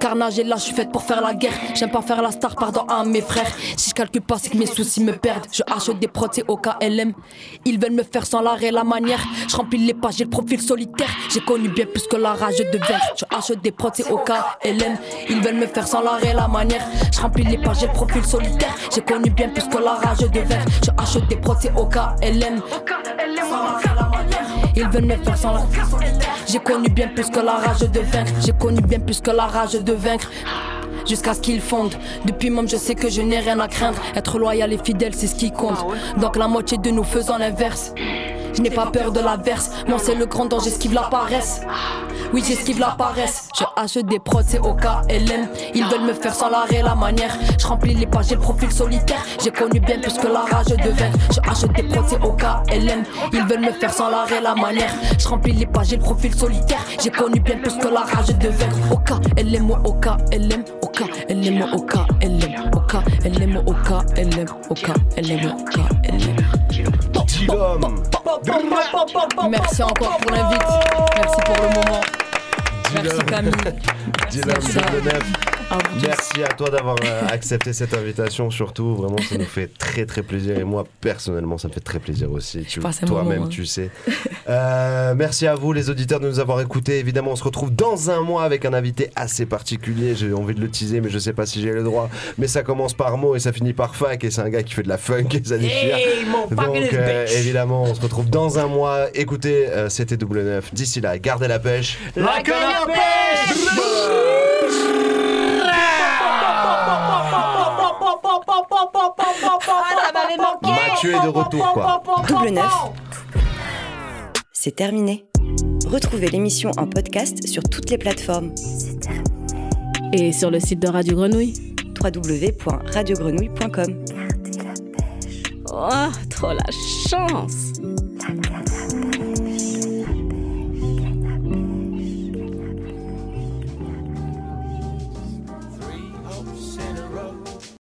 Carnage et là, je suis faite pour faire la guerre. J'aime pas faire la star, pardon à mes frères. Si je calcule pas, c'est que mes soucis me perdent. Je achète des prods, au KLM. Ils veulent me faire sans l'arrêt la manière. Je remplis les pages, j'ai le profil solitaire. J'ai connu bien plus que la rage de vaincre. Je achète des prods, au KLM. Ils veulent me faire sans l'arrêt la manière. Je remplis les pages, j'ai le profil solitaire. J'ai connu bien plus que la rage de vaincre. Je achète des prods, au KLM. Ils veulent me faire sans la J'ai connu bien plus que la rage de vaincre. J'ai connu bien plus que la rage de vaincre. Jusqu'à ce qu'ils fondent. Depuis même, je sais que je n'ai rien à craindre. Être loyal et fidèle, c'est ce qui compte. Donc la moitié de nous faisant l'inverse. Je n'ai pas peur de la verse. Moi, c'est le grand danger, j'esquive la paresse. Oui, j'esquive la paresse. Je achète des prods, au KLM. Ils veulent me faire sans l'arrêt la manière. Je remplis les pages, le profil solitaire. J'ai connu bien plus que la rage de vaincre. Je achète des prods, au KLM. Ils veulent me faire sans l'arrêt la manière. Je remplis les pages, le profil solitaire. J'ai connu bien plus que la rage de vaincre. Au KLM, au KLM, au KLM, au KLM, au KLM, au KLM, au KLM, au KLM. Merci encore pour l'invite. Merci pour le moment. Merci Camille. Dylan, Merci. à toi d'avoir euh, accepté cette invitation. Surtout, vraiment, ça nous fait très très plaisir. Et moi, personnellement, ça me fait très plaisir aussi. Toi-même, hein. tu sais. Euh, merci à vous, les auditeurs, de nous avoir écoutés. Évidemment, on se retrouve dans un mois avec un invité assez particulier. J'ai envie de le teaser, mais je sais pas si j'ai le droit. Mais ça commence par mot et ça finit par fac. Et c'est un gars qui fait de la funk et ça déchire. Hey, Donc, euh, évidemment, on se retrouve dans un mois. Écoutez, euh, c'était double neuf. D'ici là, gardez la pêche. La canne à pêche m'avait manqué Mathieu est de retour, quoi. Double neuf. C'est terminé. Retrouvez l'émission en podcast sur toutes les plateformes. Et sur le site de Radio Grenouille. www.radiogrenouille.com Oh, trop la chance